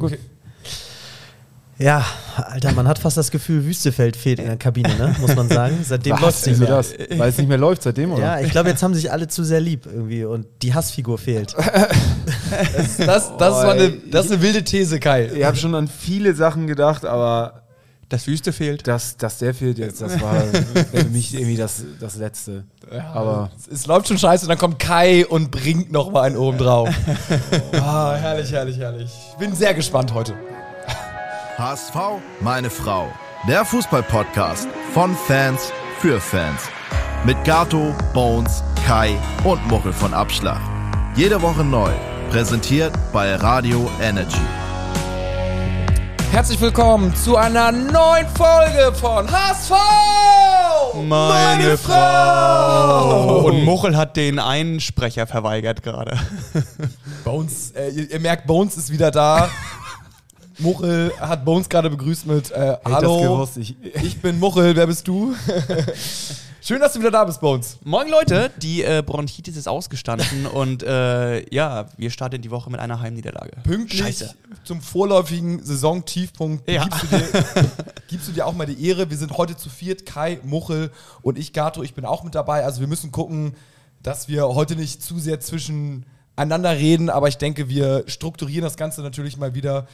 Gut. Ja, Alter, man hat fast das Gefühl, Wüstefeld fehlt in der Kabine, ne? muss man sagen. Seitdem Was? läuft es nicht mehr. das? Weil es nicht mehr läuft seitdem, oder? Ja, ich glaube, jetzt haben sich alle zu sehr lieb irgendwie und die Hassfigur fehlt. Das, das, das, ist, mal eine, das ist eine wilde These, Kai. Ich habe schon an viele Sachen gedacht, aber Das Wüste fehlt. dass, dass der fehlt jetzt, das war für mich irgendwie das, das Letzte. Aber Es, es läuft schon scheiße und dann kommt Kai und bringt noch mal einen oben drauf. ah, herrlich, herrlich, herrlich. Ich bin sehr gespannt heute. HSV, meine Frau. Der Fußball-Podcast von Fans für Fans. Mit Gato, Bones, Kai und Muchel von Abschlag. Jede Woche neu. Präsentiert bei Radio Energy. Herzlich willkommen zu einer neuen Folge von HSV! Meine Frau! Und Muchel hat den einen Sprecher verweigert gerade. Bones, äh, ihr, ihr merkt, Bones ist wieder da. Muchel hat Bones gerade begrüßt mit äh, Hallo, das gewusst, ich- ich bin Muchel, wer bist du? Schön, dass du wieder da bist, Bones. Moin Leute, die äh, Bronchitis ist ausgestanden und äh, ja, wir starten die Woche mit einer Heimniederlage. Pünktlich Scheiße. zum vorläufigen Saisontiefpunkt Ja. gibst, du dir, gibst du dir auch mal die Ehre. Wir sind heute zu viert, Kai, Muchel und ich, Gato. Ich bin auch mit dabei. Also wir müssen gucken, dass wir heute nicht zu sehr zwischeneinander reden, aber ich denke, wir strukturieren das Ganze natürlich mal wieder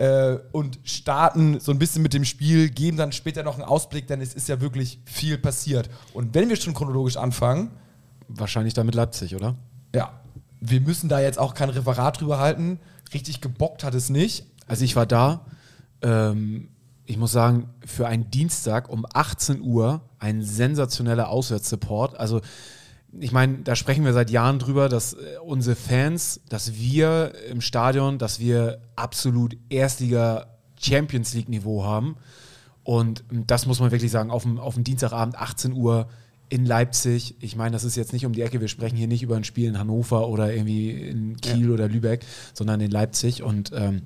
äh, und starten so ein bisschen mit dem Spiel, geben dann später noch einen Ausblick, denn es ist ja wirklich viel passiert. Und wenn wir schon chronologisch anfangen, wahrscheinlich damit Leipzig, oder? ja, wir müssen da jetzt auch kein Referat drüber halten. Richtig gebockt hat es nicht. Also ich war da. Ähm, ich muss sagen, für einen Dienstag um 18 Uhr ein sensationeller Auswärtssupport. Also ich meine, da sprechen wir seit Jahren drüber, dass äh, unsere Fans, dass wir im Stadion, dass wir absolut Erstliga Champions League Niveau haben. Und ähm, das muss man wirklich sagen, auf dem, auf dem Dienstagabend 18 Uhr in Leipzig. Ich meine, das ist jetzt nicht um die Ecke. Wir sprechen hier nicht über ein Spiel in Hannover oder irgendwie in Kiel oder Lübeck, sondern in Leipzig. Und ähm,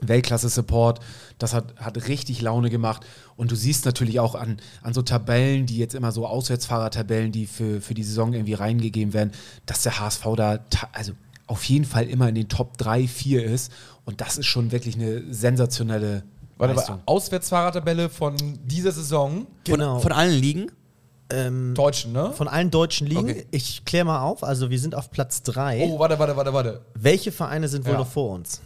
Weltklasse-Support. Das hat, hat richtig Laune gemacht. Und du siehst natürlich auch an, an so Tabellen, die jetzt immer so Auswärtsfahrertabellen, die für, für die Saison irgendwie reingegeben werden, dass der HSV da also auf jeden Fall immer in den Top 3, 4 ist. Und das ist schon wirklich eine sensationelle Warte, Leistung. aber Auswärtsfahrertabelle von dieser Saison. Genau. Von, von allen Ligen? ähm, Deutschen, ne? von allen deutschen Ligen. Okay. Ich kläre mal auf, also wir sind auf Platz 3. Oh, warte, warte, warte, warte. Welche Vereine sind wohl Ja. noch vor uns?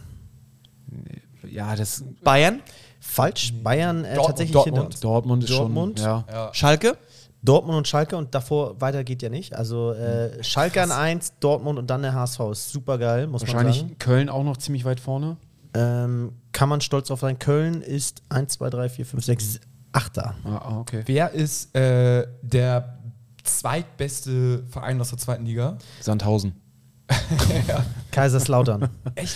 Ja, das Bayern? Falsch, Bayern äh, Dortmund, tatsächlich Dortmund. hinter uns. Dortmund ist Dortmund. schon. Ja. Schalke? Dortmund und Schalke und davor weiter geht ja nicht. Also äh, Schalke an 1, Dortmund und dann der HSV ist super geil, muss Wahrscheinlich man sagen. Köln auch noch ziemlich weit vorne. Ähm, kann man stolz drauf sein. Köln ist 1, 2, 3, 4, 5, 6, 8. Ah, ah, okay. Wer ist äh, der zweitbeste Verein aus der zweiten Liga? Sandhausen. Kaiserslautern. Echt?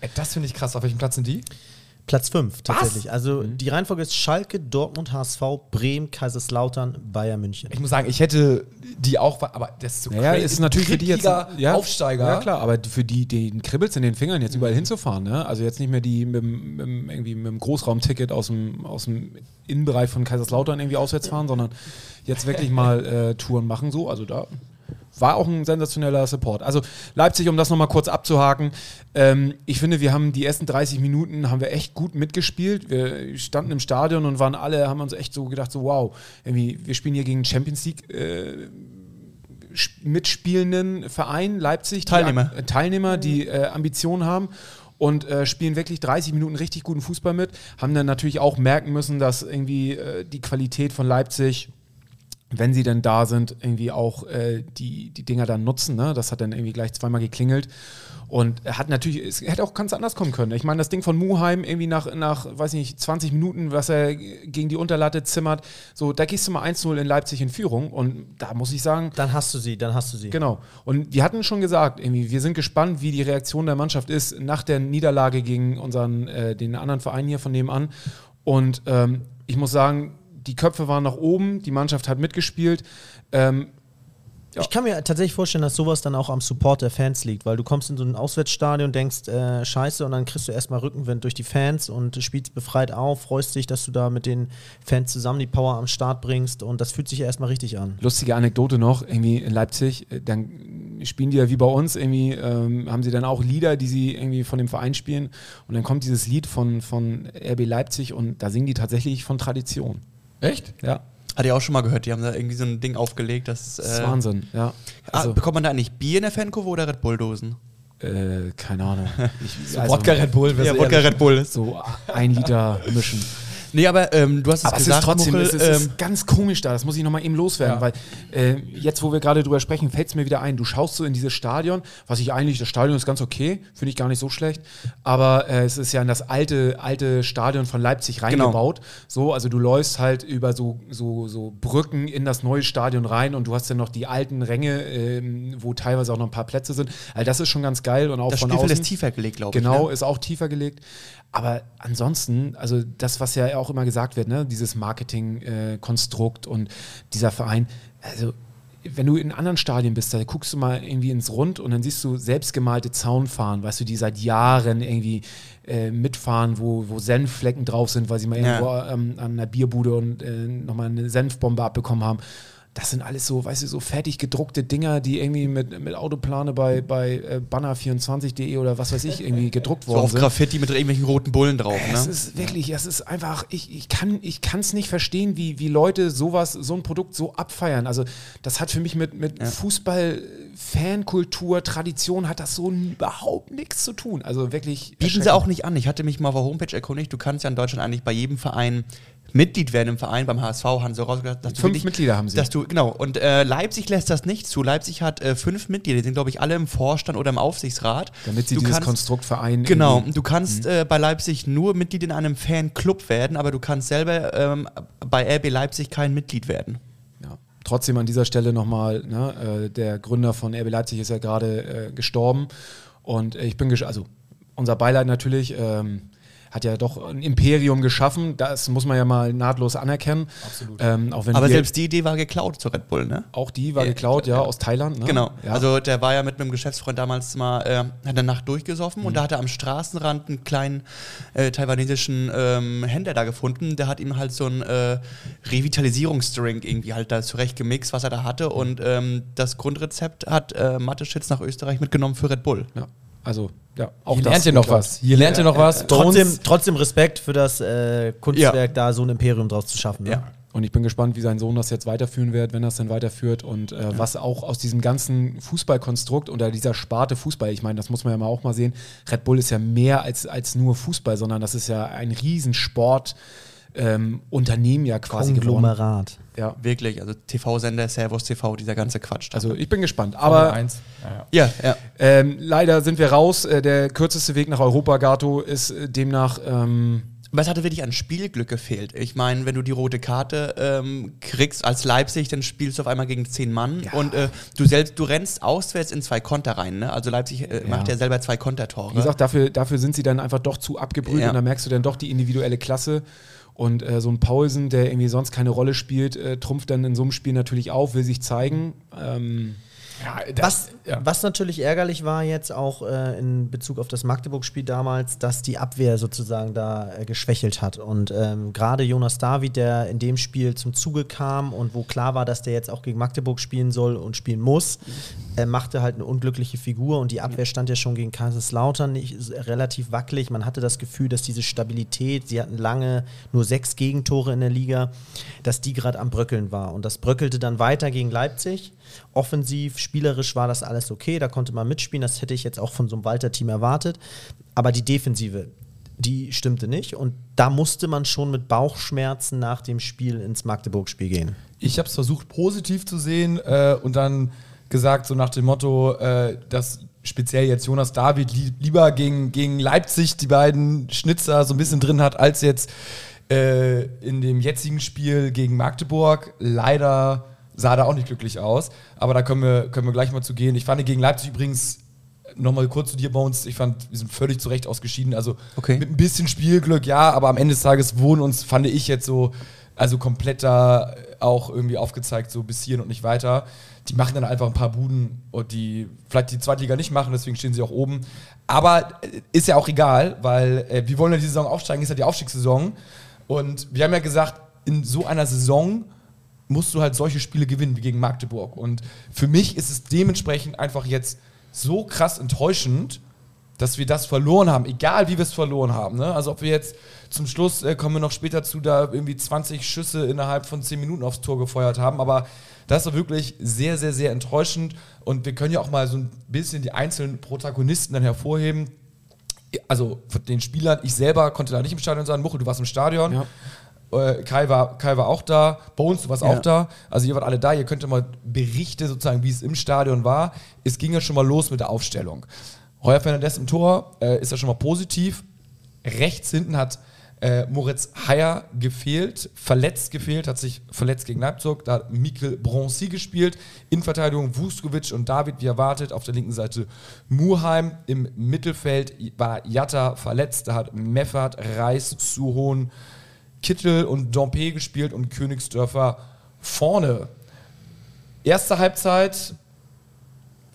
Äh, Das finde ich krass. Auf welchem Platz sind die? Platz 5 tatsächlich. Also die Reihenfolge ist Schalke, Dortmund, HSV, Bremen, Kaiserslautern, Bayern München. Ich muss sagen, ich hätte die auch, aber das ist so Naja, crazy. ist natürlich für die jetzt Drittliga Aufsteiger. Ja klar, aber für die, den kribbelt's in den Fingern, jetzt überall hinzufahren. Ne? Also jetzt nicht mehr die mit, dem- mit, irgendwie mit dem Großraumticket aus dem, aus dem Innenbereich von Kaiserslautern irgendwie auswärts fahren, sondern jetzt wirklich mal äh, Touren machen. So, also da war auch ein sensationeller Support. Also Leipzig, um das nochmal kurz abzuhaken, ähm, ich finde, wir haben die ersten 30 Minuten haben wir echt gut mitgespielt. Wir standen im Stadion und waren alle, haben uns echt so gedacht, so wow, irgendwie, wir spielen hier gegen Champions League äh, sp- mitspielenden Verein Leipzig. die Teilnehmer. Ak- äh, Teilnehmer, die äh, Ambitionen haben und äh, spielen wirklich 30 Minuten richtig guten Fußball mit. Haben dann natürlich auch merken müssen, dass irgendwie äh, die Qualität von Leipzig wenn sie denn da sind, irgendwie auch äh, die, die Dinger dann nutzen. Ne? Das hat dann irgendwie gleich zweimal geklingelt. Und er hat natürlich, es hätte auch ganz anders kommen können. Ich meine, das Ding von Muheim irgendwie nach, nach, weiß nicht, 20 Minuten, was er gegen die Unterlatte zimmert, so, da gehst du mal 1-0 in Leipzig in Führung. Und da muss ich sagen, Dann hast du sie, dann hast du sie. Genau. Und wir hatten schon gesagt, irgendwie, wir sind gespannt, wie die Reaktion der Mannschaft ist nach der Niederlage gegen unseren, äh, den anderen Verein hier von nebenan. Und ähm, ich muss sagen, die Köpfe waren nach oben, die Mannschaft hat mitgespielt. Ähm, Ich kann mir tatsächlich vorstellen, dass sowas dann auch am Support der Fans liegt, weil du kommst in so ein Auswärtsstadion und denkst, äh, scheiße, und dann kriegst du erstmal Rückenwind durch die Fans und spielst befreit auf, freust dich, dass du da mit den Fans zusammen die Power am Start bringst und das fühlt sich ja erstmal richtig an. lustige Anekdote noch, irgendwie in Leipzig, äh, dann spielen die ja wie bei uns irgendwie, ähm, haben sie dann auch Lieder, die sie irgendwie von dem Verein spielen. Und dann kommt dieses Lied von, von RB Leipzig und da singen die tatsächlich von Tradition. Echt? Ja, Hatte ich auch schon mal gehört, die haben da irgendwie so ein Ding aufgelegt, das, das ist äh, Wahnsinn. Ja, ah, also, bekommt man da eigentlich Bier in der Fankurve oder Red Bull-Dosen? äh, keine Ahnung. Ich, So Wodka Red Bull. Ja, ehrlich. Wodka Red Bull. So ein Liter mischen. Nee, aber ähm, du hast es Aber es gesagt, ist trotzdem, Muchel, es ist, es ähm, ganz komisch da, das muss ich nochmal eben loswerden, Ja. weil äh, jetzt, wo wir gerade drüber sprechen, fällt es mir wieder ein. Du schaust so in dieses Stadion, was ich eigentlich, das Stadion ist ganz okay, finde ich gar nicht so schlecht, aber äh, es ist ja in das alte, alte Stadion von Leipzig Genau. reingebaut. So, also du läufst halt über so, so, so Brücken in das neue Stadion rein und du hast dann noch die alten Ränge, ähm, wo teilweise auch noch ein paar Plätze sind. Also das ist schon ganz geil und auch das von Spielfeld außen. ist tiefer gelegt, glaube ich. Genau, Ne? ist auch tiefer gelegt. Aber ansonsten, also das, was ja auch immer gesagt wird, ne, dieses Marketing-Konstrukt und dieser Verein, also wenn du in anderen Stadien bist, da guckst du mal irgendwie ins Rund und dann siehst du selbstgemalte Zaunfahren, weißt du, die seit Jahren irgendwie äh, mitfahren, wo, wo Senfflecken drauf sind, weil sie mal Ja. irgendwo ähm, an einer Bierbude und äh, nochmal eine Senfbombe abbekommen haben. Das sind alles so, weißt du, so fertig gedruckte Dinger, die irgendwie mit, mit Autoplane bei, bei äh, banner24.de oder was weiß ich irgendwie gedruckt So worden auf sind. Graffiti mit irgendwelchen roten Bullen drauf, Es ne? ist wirklich, es ist einfach, ich, ich kann ich es nicht verstehen, wie, wie Leute sowas, so ein Produkt so abfeiern. Also das hat für mich mit, mit Fußball, Fankultur, Tradition hat das so überhaupt nichts zu tun. Also wirklich. Bieten sie auch nicht an. Ich hatte mich mal auf der Homepage erkundigt. Du kannst ja in Deutschland eigentlich bei jedem Verein Mitglied werden im Verein. Beim HSV haben sie rausgedacht, dass du Fünf wirklich- Mitglieder haben sie. Dass du, genau. Und äh, Leipzig lässt das nicht zu. Leipzig hat äh, fünf Mitglieder. Die sind, glaube ich, alle im Vorstand oder im Aufsichtsrat. Damit sie du dieses kannst, Konstrukt vereinen. Genau. Du kannst äh, bei Leipzig nur Mitglied in einem Fanclub werden, aber du kannst selber ähm, bei RB Leipzig kein Mitglied werden. Ja. Trotzdem an dieser Stelle nochmal, ne, äh, der Gründer von RB Leipzig ist ja gerade äh, gestorben und äh, ich bin, also unser Beileid natürlich, ähm, hat ja doch ein Imperium geschaffen, das muss man ja mal nahtlos anerkennen. Absolut. Ähm, auch wenn Aber wir, selbst die Idee war geklaut zu Red Bull, ne? auch die war Ja, geklaut, ja, aus Thailand. Ne? Genau. Ja. Also der war ja mit einem Geschäftsfreund damals mal, äh, hat eine Nacht durchgesoffen Mhm. und da hat er am Straßenrand einen kleinen äh, taiwanesischen ähm, Händler da gefunden. Der hat ihm halt so einen äh, Revitalisierungsdrink irgendwie halt da zurecht gemixt, was er da hatte. Und ähm, das Grundrezept hat äh, Mateschitz nach Österreich mitgenommen für Red Bull. ja. Also, ja, auch Hier das lernt ihr noch was. Hier lernt ihr noch was. Bei Trotzdem, trotzdem Respekt für das äh, Kunstwerk, da so ein Imperium draus zu schaffen. Ne? Ja. Und ich bin gespannt, wie sein Sohn das jetzt weiterführen wird, wenn er es denn weiterführt und äh, was auch aus diesem ganzen Fußballkonstrukt oder dieser Sparte Fußball, ich meine, das muss man ja mal auch mal sehen, Red Bull ist ja mehr als, als nur Fußball, sondern das ist ja ein Riesensport. Ähm, Unternehmen ja quasi geworden. Konglomerat. Ja. Wirklich, also TV-Sender, Servus TV, dieser ganze Quatsch. da. Also ich bin gespannt. Aber 1. Ja, ja. ja, ja. ähm, leider sind wir raus. Äh, der kürzeste Weg nach Europa, Gato, ist äh, demnach ähm, Aber es hatte wirklich an Spielglück gefehlt. Ich meine, wenn du die rote Karte ähm, kriegst als Leipzig, dann spielst du auf einmal gegen zehn Mann Ja. und äh, du selbst, du rennst auswärts in zwei Konter rein. Ne? Also Leipzig äh, macht ja selber zwei Kontertore. Wie gesagt, dafür, dafür sind sie dann einfach doch zu abgebrüht Ja. und da merkst du dann doch die individuelle Klasse. Und äh, so ein Paulsen, der irgendwie sonst keine Rolle spielt, äh, trumpft dann in so einem Spiel natürlich auf, will sich zeigen. Ähm, Ja, Was, ja. was natürlich ärgerlich war jetzt auch äh, in Bezug auf das Magdeburg-Spiel damals, dass die Abwehr sozusagen da äh, geschwächelt hat. Und ähm, gerade Jonas David, der in dem Spiel zum Zuge kam und wo klar war, dass der jetzt auch gegen Magdeburg spielen soll und spielen muss, äh, machte halt eine unglückliche Figur und die Abwehr stand ja schon gegen Kaiserslautern nicht, relativ wackelig. Man hatte das Gefühl, dass diese Stabilität, sie hatten lange nur sechs Gegentore in der Liga, dass die gerade am Bröckeln war. Und das bröckelte dann weiter gegen Leipzig. Offensiv, spielerisch war das alles okay, da konnte man mitspielen, das hätte ich jetzt auch von so einem Walter-Team erwartet. Aber die Defensive, die stimmte nicht und da musste man schon mit Bauchschmerzen nach dem Spiel ins Magdeburg-Spiel gehen. Ich habe es versucht, positiv zu sehen äh, und dann gesagt, so nach dem Motto, äh, dass speziell jetzt Jonas David li lieber gegen, gegen Leipzig die beiden Schnitzer so ein bisschen drin hat, als jetzt äh, in dem jetzigen Spiel gegen Magdeburg. Leider sah da auch nicht glücklich aus, aber da können wir, können wir gleich mal zu gehen. Ich fand gegen Leipzig übrigens Nochmal kurz zu dir, Bones. Ich fand, wir sind völlig zu Recht ausgeschieden. Also Okay. mit ein bisschen Spielglück, ja, aber am Ende des Tages wurden uns, fand ich jetzt so, also komplett da auch irgendwie aufgezeigt, so bis hierhin und nicht weiter. Die machen dann einfach ein paar Buden und die vielleicht die Zweitliga nicht machen, deswegen stehen sie auch oben. Aber äh, ist ja auch egal, weil äh, wir wollen ja die Saison aufsteigen, ist ja die Aufstiegssaison. Und wir haben ja gesagt, in so einer Saison musst du halt solche Spiele gewinnen wie gegen Magdeburg. Und für mich ist es dementsprechend einfach jetzt so krass enttäuschend, dass wir das verloren haben, egal wie wir es verloren haben. Ne? Also ob wir jetzt zum Schluss, äh, kommen wir noch später zu, da irgendwie 20 Schüsse innerhalb von 10 Minuten aufs Tor gefeuert haben, aber das war wirklich sehr, sehr, sehr enttäuschend und wir können ja auch mal so ein bisschen die einzelnen Protagonisten dann hervorheben. Also von den Spielern, ich selber konnte da nicht im Stadion sein, Muchel, du warst im Stadion. Ja. Äh, Kai, war, Kai war auch da, Bones, du warst Ja. auch da. Also ihr wart alle da, ihr könnt mal Berichte sozusagen, wie es im Stadion war. Es ging ja schon mal los mit der Aufstellung. Heuer Fernandes im Tor äh, ist ja schon mal positiv. Rechts hinten hat äh, Moritz Heyer gefehlt, verletzt gefehlt, hat sich verletzt gegen Leipzig. Da hat Mikkel Bronzy gespielt. In Verteidigung Vuskovic und David, wie erwartet. Auf der linken Seite Muheim. Im Mittelfeld war Jatta verletzt. Da hat Meffert, Reis, Suhon, Kittel und Dompe gespielt und Königsdörfer vorne. Erste Halbzeit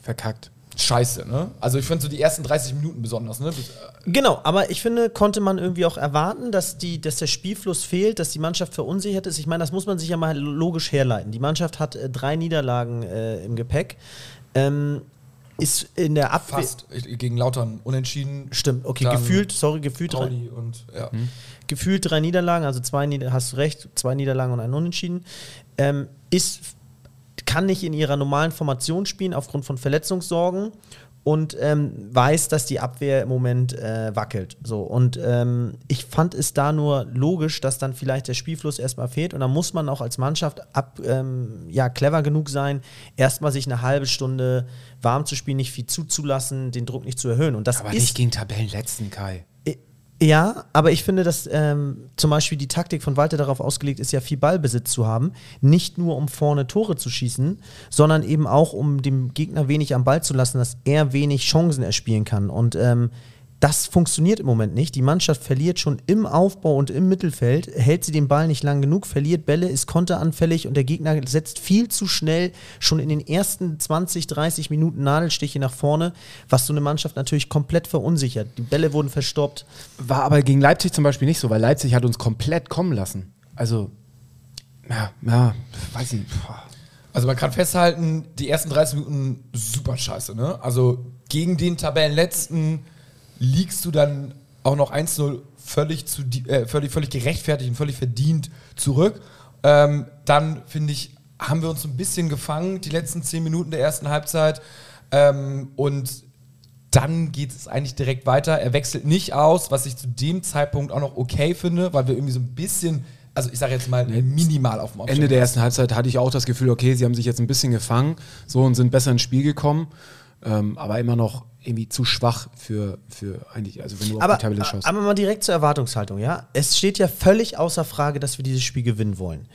Verkackt. scheiße, ne? Also ich finde so die ersten 30 Minuten besonders, ne? Bis- Genau, aber ich finde, konnte man irgendwie auch erwarten, dass, die, dass der Spielfluss fehlt, dass die Mannschaft verunsichert ist. Ich meine, das muss man sich ja mal logisch herleiten. Die Mannschaft hat äh, drei Niederlagen äh, im Gepäck. Ähm, ist in der Abwehr. Fast gegen Lautern unentschieden. Stimmt, okay, Dann gefühlt, sorry, gefühlt drei, und ja. gefühlt drei Niederlagen, also zwei Nieder hast du recht, zwei Niederlagen und ein Unentschieden. Ähm, ist, kann nicht in ihrer normalen Formation spielen aufgrund von Verletzungssorgen und ähm, weiß, dass die Abwehr im Moment äh, wackelt. So, und ähm, ich fand es da nur logisch, dass dann vielleicht der Spielfluss erstmal fehlt und dann muss man auch als Mannschaft ab, ähm, ja, clever genug sein, erstmal sich eine halbe Stunde warm zu spielen, nicht viel zuzulassen, den Druck nicht zu erhöhen. Und das Aber ist nicht gegen Tabellenletzten, Kai. Ja, aber ich finde, dass ähm, zum Beispiel die Taktik von Walter darauf ausgelegt ist, ja viel Ballbesitz zu haben. Nicht nur um vorne Tore zu schießen, sondern eben auch um dem Gegner wenig am Ball zu lassen, dass er wenig Chancen erspielen kann. Und ähm, das funktioniert im Moment nicht. Die Mannschaft verliert schon im Aufbau und im Mittelfeld, hält sie den Ball nicht lang genug, verliert Bälle, ist konteranfällig und der Gegner setzt viel zu schnell schon in den ersten 20, 30 Minuten Nadelstiche nach vorne, was so eine Mannschaft natürlich komplett verunsichert. Die Bälle wurden verstoppt. War aber gegen Leipzig zum Beispiel nicht so, weil Leipzig hat uns komplett kommen lassen. Also, ja, ja, weiß ich. boah. Also man kann festhalten, die ersten 30 Minuten super scheiße, ne? Also gegen den Tabellenletzten liegst du dann auch noch 1-0 völlig, zu, äh, völlig, völlig gerechtfertigt und völlig verdient zurück. Ähm, dann, finde ich, haben wir uns ein bisschen gefangen, die letzten 10 Minuten der ersten Halbzeit. Ähm, und dann geht es eigentlich direkt weiter. Er wechselt nicht aus, was ich zu dem Zeitpunkt auch noch okay finde, weil wir irgendwie so ein bisschen, also ich sage jetzt mal minimal auf dem Ende Aufstieg der ersten Halbzeit hatte ich auch das Gefühl, okay, sie haben sich jetzt ein bisschen gefangen so und sind besser ins Spiel gekommen, ähm, aber immer noch irgendwie zu schwach für, für eigentlich, also wenn du Aber, auf die Tabelle schaust. aber mal direkt zur Erwartungshaltung, ja. Es steht ja völlig außer Frage, dass wir dieses Spiel gewinnen wollen.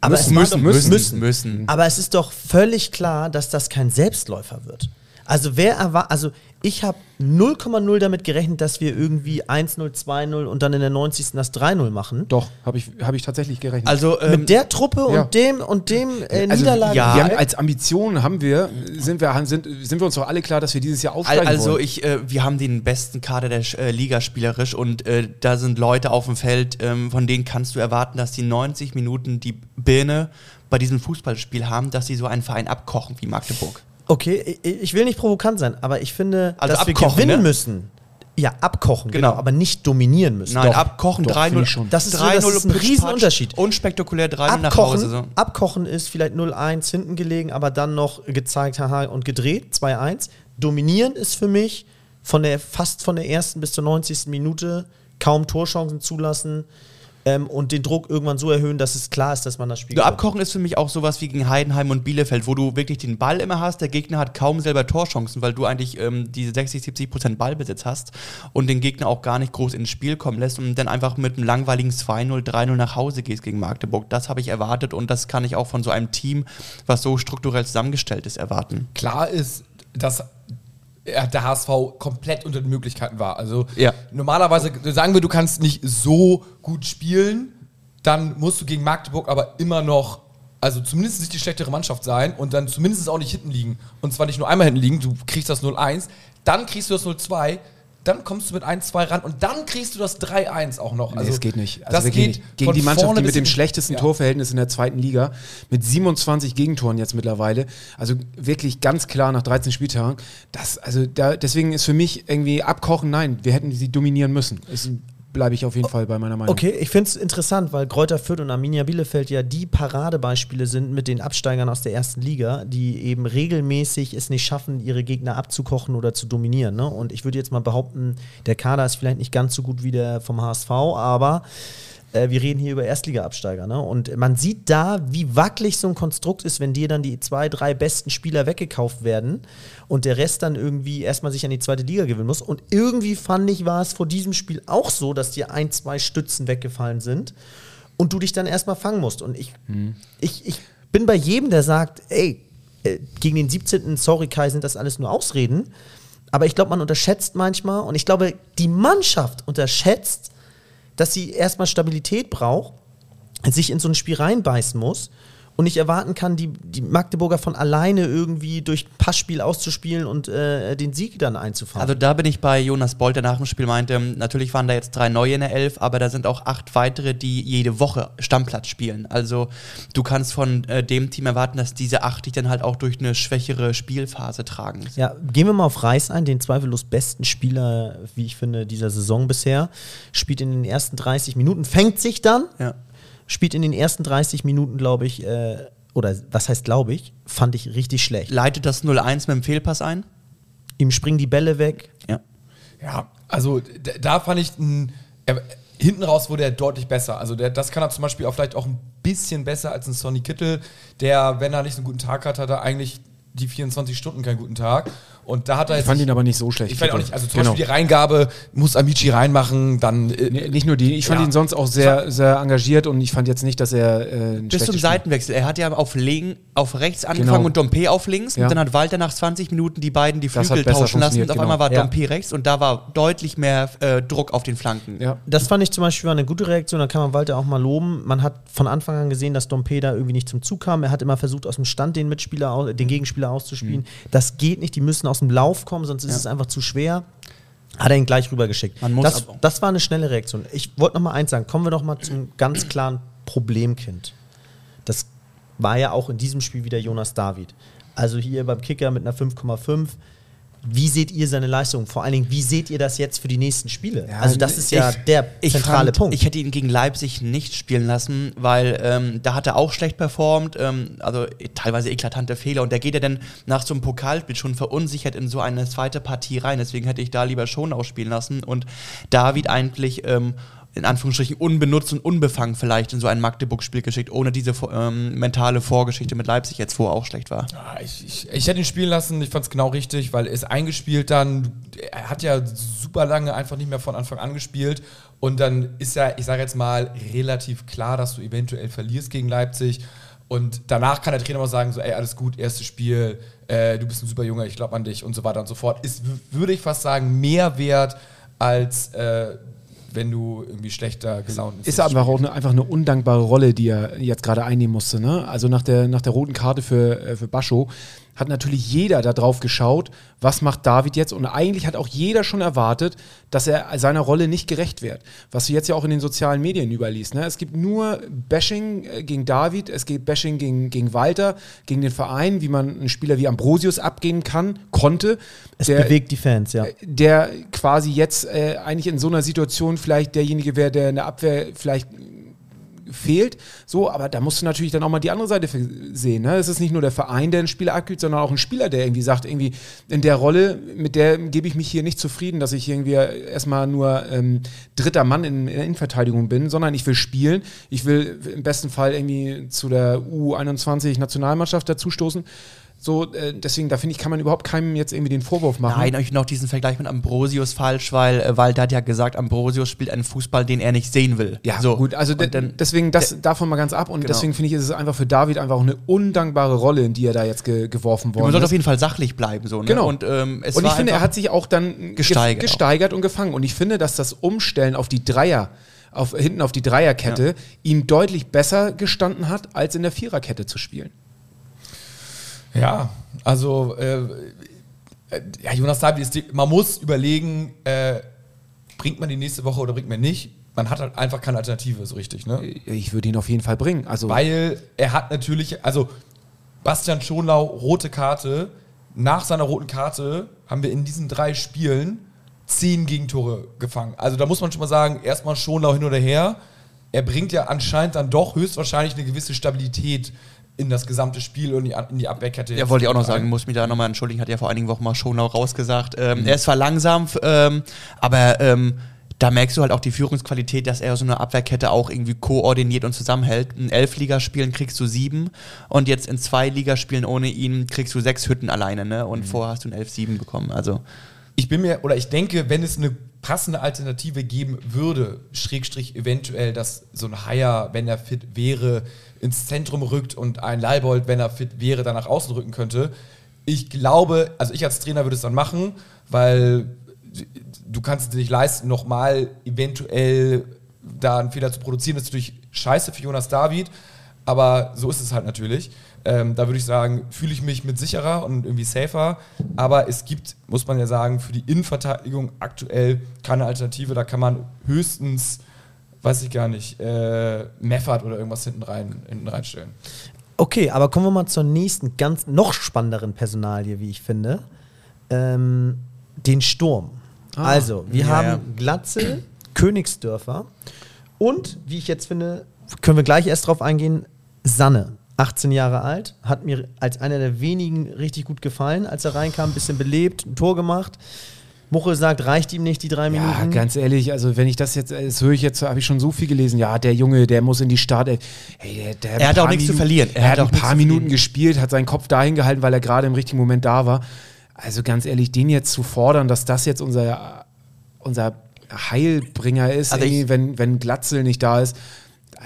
Aber Müssen, es müssen, doch- müssen, müssen, müssen. Aber es ist doch völlig klar, dass das kein Selbstläufer wird. Also wer erwartet, also ich habe 0,0 damit gerechnet, dass wir irgendwie 1-0, 2-0 und dann in der 90. das 3-0 machen. Doch, habe ich, hab ich tatsächlich gerechnet. Also, ähm, Mit der Truppe ja. und dem und dem äh, Also, Niederlage. ja. wir haben, als Ambition haben wir, sind wir, haben- sind, sind wir uns doch alle klar, dass wir dieses Jahr aufsteigen Also wollen. ich, äh, wir haben den besten Kader der äh, Liga spielerisch und äh, da sind Leute auf dem Feld, ähm, von denen kannst du erwarten, dass die 90 Minuten die Birne bei diesem Fußballspiel haben, dass sie so einen Verein abkochen wie Magdeburg. Okay, ich, ich will nicht provokant sein, aber ich finde, Also dass wir abkochen, gewinnen ne? müssen. Ja, abkochen, genau. Genau. aber nicht dominieren müssen. Nein, Doch. abkochen doch, finde 3-0. ich schon. Das ist so- das ist ein Riesenunterschied. Unspektakulär 3-0 nach Hause. So. Abkochen, abkochen ist vielleicht 0-1 hinten gelegen, aber dann noch gezeigt, haha, und gedreht, 2-1. Dominieren ist für mich von der, fast von der ersten bis zur 90. Minute kaum Torchancen zulassen ähm, und den Druck irgendwann so erhöhen, dass es klar ist, dass man das Spiel Du. Abkochen ist für mich auch sowas wie gegen Heidenheim und Bielefeld, wo du wirklich den Ball immer hast. Der Gegner hat kaum selber Torchancen, weil du eigentlich ähm, diese 60, 70 Prozent Ballbesitz hast und den Gegner auch gar nicht groß ins Spiel kommen lässt und dann einfach mit einem langweiligen 2-0, 3-0 nach Hause gehst gegen Magdeburg. Das habe ich erwartet und das kann ich auch von so einem Team, was so strukturell zusammengestellt ist, erwarten. Klar ist, dass der HSV komplett unter den Möglichkeiten war. Also Ja. normalerweise sagen wir, du kannst nicht so gut spielen, dann musst du gegen Magdeburg aber immer noch, also zumindest nicht die schlechtere Mannschaft sein und dann zumindest auch nicht hinten liegen. Und zwar nicht nur einmal hinten liegen, du kriegst das 0-1, dann kriegst du das 0-2, dann kommst du mit 1-2 ran und dann kriegst du das 3-1 auch noch. Nee, Also das geht nicht. Also das geht nicht. Gegen von die Mannschaft, die mit dem schlechtesten Ja. Torverhältnis in der zweiten Liga, mit 27 Gegentoren jetzt mittlerweile, also wirklich ganz klar nach 13 Spieltagen, das, also da, deswegen ist für mich irgendwie abkochen, nein, wir hätten sie dominieren müssen. Ist, bleibe ich auf jeden Fall bei meiner Meinung. Okay, ich finde es interessant, weil Kräuter Fürth und Arminia Bielefeld ja die Paradebeispiele sind mit den Absteigern aus der ersten Liga, die eben regelmäßig es nicht schaffen, ihre Gegner abzukochen oder zu dominieren. Ne? Und ich würde jetzt mal behaupten, der Kader ist vielleicht nicht ganz so gut wie der vom HSV, aber äh, wir reden hier über Erstliga-Absteiger. Ne? Und man sieht da, wie wackelig so ein Konstrukt ist, wenn dir dann die zwei, drei besten Spieler weggekauft werden und der Rest dann irgendwie erstmal sich an die zweite Liga gewinnen muss. Und irgendwie fand ich, war es vor diesem Spiel auch so, dass dir ein, zwei Stützen weggefallen sind und du dich dann erstmal fangen musst. Und ich, ich, ich bin bei jedem, der sagt, ey, äh, gegen den 17. Sorry Kai, sind das alles nur Ausreden. Aber ich glaube, man unterschätzt manchmal und ich glaube, die Mannschaft unterschätzt, dass sie erstmal Stabilität braucht, sich in so ein Spiel reinbeißen muss und nicht erwarten kann, die, die Magdeburger von alleine irgendwie durch Passspiel auszuspielen und äh, den Sieg dann einzufahren. Also da bin ich bei Jonas Bolt, der nach dem Spiel meinte, natürlich waren da jetzt drei neue in der Elf, aber da sind auch acht weitere, die jede Woche Stammplatz spielen. Also du kannst von äh, dem Team erwarten, dass diese acht dich dann halt auch durch eine schwächere Spielphase tragen. Ja, gehen wir mal auf Reis ein, den zweifellos besten Spieler, wie ich finde, dieser Saison bisher. Spielt in den ersten 30 Minuten, fängt sich dann, Ja. Spielt in den ersten 30 Minuten, glaube ich, äh, oder was heißt glaube ich, fand ich richtig schlecht. Leitet das 0-1 mit dem Fehlpass ein? Ihm springen die Bälle weg. Ja. Ja, also da fand ich, n, er, hinten raus wurde er deutlich besser. Also der, das kann er zum Beispiel auch vielleicht auch ein bisschen besser als ein Sonny Kittel, der, wenn er nicht so einen guten Tag hat, hat er eigentlich die 24 Stunden keinen guten Tag. Und da hat er Ich jetzt. fand ihn aber nicht so schlecht. ich fand auch nicht, also zum Genau. Beispiel die Reingabe muss Amici reinmachen, dann. Äh, Nicht nur die, ich fand Ja. ihn sonst auch sehr, sehr engagiert und ich fand jetzt nicht, dass er äh, Bis zum Spiel- Seitenwechsel. Er hat ja auf, Legen, auf rechts angefangen Genau. und Dompe auf links. Ja. Und dann hat Walter nach 20 Minuten die beiden die Flügel tauschen lassen. Und auf einmal war genau. Dompe rechts und da war deutlich mehr äh, Druck auf den Flanken. Ja. Das fand ich zum Beispiel eine gute Reaktion, da kann man Walter auch mal loben. Man hat von Anfang an gesehen, dass Dompe da irgendwie nicht zum Zug kam. Er hat immer versucht, aus dem Stand den Mitspieler, den Gegenspieler auszuspielen. Das geht nicht, die müssen aus dem Lauf kommen, sonst ist es einfach zu schwer. Hat er ihn gleich rübergeschickt. Man muss Das, das war eine schnelle Reaktion. Ich wollte noch mal eins sagen, kommen wir doch mal zum ganz klaren Problemkind. Das war ja auch in diesem Spiel wieder Jonas David. Also hier beim Kicker mit einer 5,5. Wie seht ihr seine Leistung? Vor allen Dingen, wie seht ihr das jetzt für die nächsten Spiele? Ja, also das ist ja ich- der Ich zentrale fand, Punkt. Ich hätte ihn gegen Leipzig nicht spielen lassen, weil ähm, da hat er auch schlecht performt, ähm, also teilweise eklatante Fehler und der geht ja dann nach so einem Pokalspiel schon verunsichert in so eine zweite Partie rein. Deswegen hätte ich da lieber schon ausspielen lassen und David eigentlich ähm, in Anführungsstrichen unbenutzt und unbefangen vielleicht in so ein Magdeburg-Spiel geschickt, ohne diese ähm, mentale Vorgeschichte mit Leipzig jetzt, wo auch schlecht war. Ah, Ich, ich, ich hätte ihn spielen lassen, ich fand es genau richtig, weil er ist eingespielt dann, er hat ja super lange einfach nicht mehr von Anfang an gespielt und dann ist ja, ich sage jetzt mal, relativ klar, dass du eventuell verlierst gegen Leipzig und danach kann der Trainer mal sagen, so ey, alles gut, erstes Spiel, äh, du bist ein super Junge, ich glaube an dich und so weiter und so fort. Ist, würde ich fast sagen, mehr wert als äh, wenn du irgendwie schlechter gelaunt bist. Ist aber auch eine, einfach eine undankbare Rolle, die er jetzt gerade einnehmen musste. Ne? Also nach der, nach der roten Karte für, äh, für Bascho hat natürlich jeder da drauf geschaut, was macht David jetzt? Und eigentlich hat auch jeder schon erwartet, dass er seiner Rolle nicht gerecht wird. Was du jetzt ja auch in den sozialen Medien überliest. Ne? Es gibt nur Bashing äh, gegen David, es gibt Bashing gegen, gegen Walter, gegen den Verein, wie man einen Spieler wie Ambrosius abgehen kann, konnte. es der- bewegt die Fans, ja. der quasi jetzt äh, eigentlich in so einer Situation vielleicht derjenige wäre, der in der Abwehr vielleicht fehlt. So, aber da musst du natürlich dann auch mal die andere Seite sehen. Ne? Es ist nicht nur der Verein, der einen Spieler abgibt, sondern auch ein Spieler, der irgendwie sagt, irgendwie in der Rolle, mit der gebe ich mich hier nicht zufrieden, dass ich irgendwie erstmal nur ähm, dritter Mann in, in der Innenverteidigung bin, sondern ich will spielen. Ich will im besten Fall irgendwie zu der U21 Nationalmannschaft dazustoßen. So, äh, deswegen, da finde ich, kann man überhaupt keinem jetzt irgendwie den Vorwurf machen. Nein, ich noch diesen Vergleich mit Ambrosius falsch, weil äh, Walter hat ja gesagt, Ambrosius spielt einen Fußball, den er nicht sehen will. Ja, so. gut, also de- dann, deswegen das davon mal ganz ab und Genau. deswegen finde ich, ist es einfach für David einfach auch eine undankbare Rolle, in die er da jetzt ge geworfen man worden sollte ist. auf jeden Fall sachlich bleiben. So, ne? Genau. Und, ähm, und ich finde, er hat sich auch dann Gesteigert ge gesteigert und gefangen. Und ich finde, dass das Umstellen auf die Dreier, auf, hinten auf die Dreierkette, ihm deutlich besser gestanden hat, als in der Viererkette zu spielen. Ja, also äh, äh, ja, Jonas David ist, man muss überlegen, äh, bringt man die nächste Woche oder bringt man nicht. Man hat halt einfach keine Alternative so richtig, ne? Ich würde ihn auf jeden Fall bringen. Also, Weil er hat natürlich, also Bastian Schonlau, rote Karte. Nach seiner roten Karte haben wir in diesen drei Spielen zehn Gegentore gefangen. Also da muss man schon mal sagen, erstmal Schonlau hin oder her. Er bringt ja anscheinend dann doch höchstwahrscheinlich eine gewisse Stabilität in das gesamte Spiel und in die, Abwehrkette. Ja, wollte ich auch noch sagen, muss mich da nochmal entschuldigen, hat ja vor einigen Wochen mal Schonau rausgesagt. Ähm, Er ist zwar langsam, ähm, aber ähm, da merkst du halt auch die Führungsqualität, dass er so eine Abwehrkette auch irgendwie koordiniert und zusammenhält. In elf Ligaspielen kriegst du sieben und jetzt in zwei Ligaspielen ohne ihn kriegst du sechs Hütten alleine, ne? Und vorher hast du ein elf sieben bekommen. Also ich bin mir, oder ich denke, wenn es eine passende Alternative geben würde, Schrägstrich eventuell, dass so ein Haier, wenn er fit wäre, ins Zentrum rückt und ein Leibold, wenn er fit wäre, dann nach außen rücken könnte. Ich glaube, also ich als Trainer würde es dann machen, weil du kannst es dir nicht leisten, nochmal eventuell da einen Fehler zu produzieren. Das ist natürlich scheiße für Jonas David, aber so ist es halt natürlich. Ähm, da würde ich sagen, fühle ich mich mit sicherer und irgendwie safer. Aber es gibt, muss man ja sagen, für die Innenverteidigung aktuell keine Alternative. Da kann man höchstens, weiß ich gar nicht, äh, Meffert oder irgendwas hinten, rein, hinten reinstellen. Okay, aber kommen wir mal zur nächsten, ganz noch spannenderen Personalie, wie ich finde. Ähm, den Sturm. also, wir ja, haben ja. Glatzel, Königsdörfer und, wie ich jetzt finde, können wir gleich erst drauf eingehen, Sanne. 18 Jahre alt, hat mir als einer der wenigen richtig gut gefallen, als er reinkam, ein bisschen belebt, ein Tor gemacht. Muchel sagt, reicht ihm nicht die drei ja, Minuten. ganz ehrlich, also wenn ich das jetzt, das höre ich jetzt, habe ich schon so viel gelesen. Ja, der Junge, der muss in die Start. Hey, der, der Er hat ein auch nichts zu Minuten- verlieren. Er, hat ein auch nichts paar zu Minuten gespielt, hat seinen Kopf dahin gehalten, weil er gerade im richtigen Moment da war. Also ganz ehrlich, den jetzt zu fordern, dass das jetzt unser, unser Heilbringer ist, Also wenn, wenn Glatzel nicht da ist.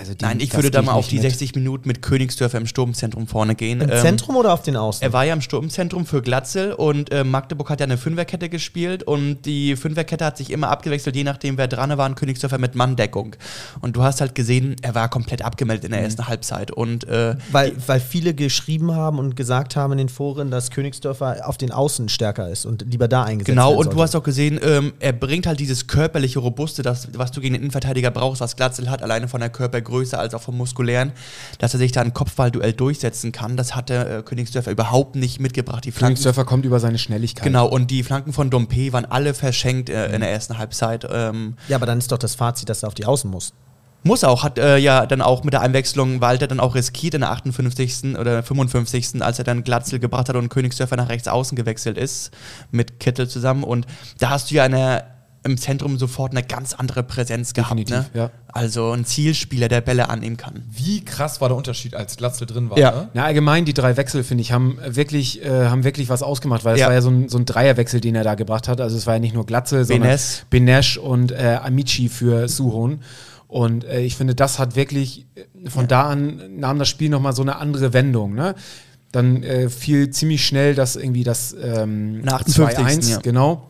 Also den- nein, ich würde da mal auf die mit. 60 Minuten mit Königsdörfer im Sturmzentrum vorne gehen. Im Ähm, Zentrum oder auf den Außen? Er war ja im Sturmzentrum für Glatzel und äh, Magdeburg hat ja eine Fünferkette gespielt und die Fünferkette hat sich immer abgewechselt, je nachdem wer dran war, in Königsdörfer mit Manndeckung. Und du hast halt gesehen, er war komplett abgemeldet in der ersten Halbzeit. Und äh, Weil, weil viele geschrieben haben und gesagt haben in den Foren, dass Königsdörfer auf den Außen stärker ist und lieber da eingesetzt Genau, werden und du sollte. hast auch gesehen, ähm, er bringt halt dieses körperliche Robuste, das, was du gegen den Innenverteidiger brauchst, was Glatzel hat, alleine von der Körpergröße als auch vom muskulären, dass er sich da ein Kopfballduell durchsetzen kann. Das hatte äh, Königsdörfer überhaupt nicht mitgebracht. Die Flanken, Königsdörfer kommt über seine Schnelligkeit. genau, und die Flanken von Dompe waren alle verschenkt äh, in der ersten Halbzeit. Ähm, Ja, aber dann ist doch das Fazit, dass er auf die Außen muss. muss auch, hat äh, ja dann auch mit der Einwechslung Walter dann auch riskiert in der 58. oder 55. als er dann Glatzel gebracht hat und Königsdörfer nach rechts außen gewechselt ist mit Kittel zusammen. Und da hast du ja eine, im Zentrum sofort eine ganz andere Präsenz gehabt. Ne? Definitiv, ja. Also ein Zielspieler, der Bälle annehmen kann. Wie krass war der Unterschied, als Glatzel drin war? Ja. Ne? Na, allgemein, die drei Wechsel, finde ich, haben wirklich, äh, haben wirklich was ausgemacht, weil es Ja. war ja so ein, so ein Dreierwechsel, den er da gebracht hat. Also es war ja nicht nur Glatzel, sondern Benes. Benesch und äh, Amici für Suhon. Und äh, ich finde, das hat wirklich, äh, von da an nahm das Spiel nochmal so eine andere Wendung. Ne? Dann äh, fiel ziemlich schnell das irgendwie das ähm, Nach 58., 2-1, ja. genau.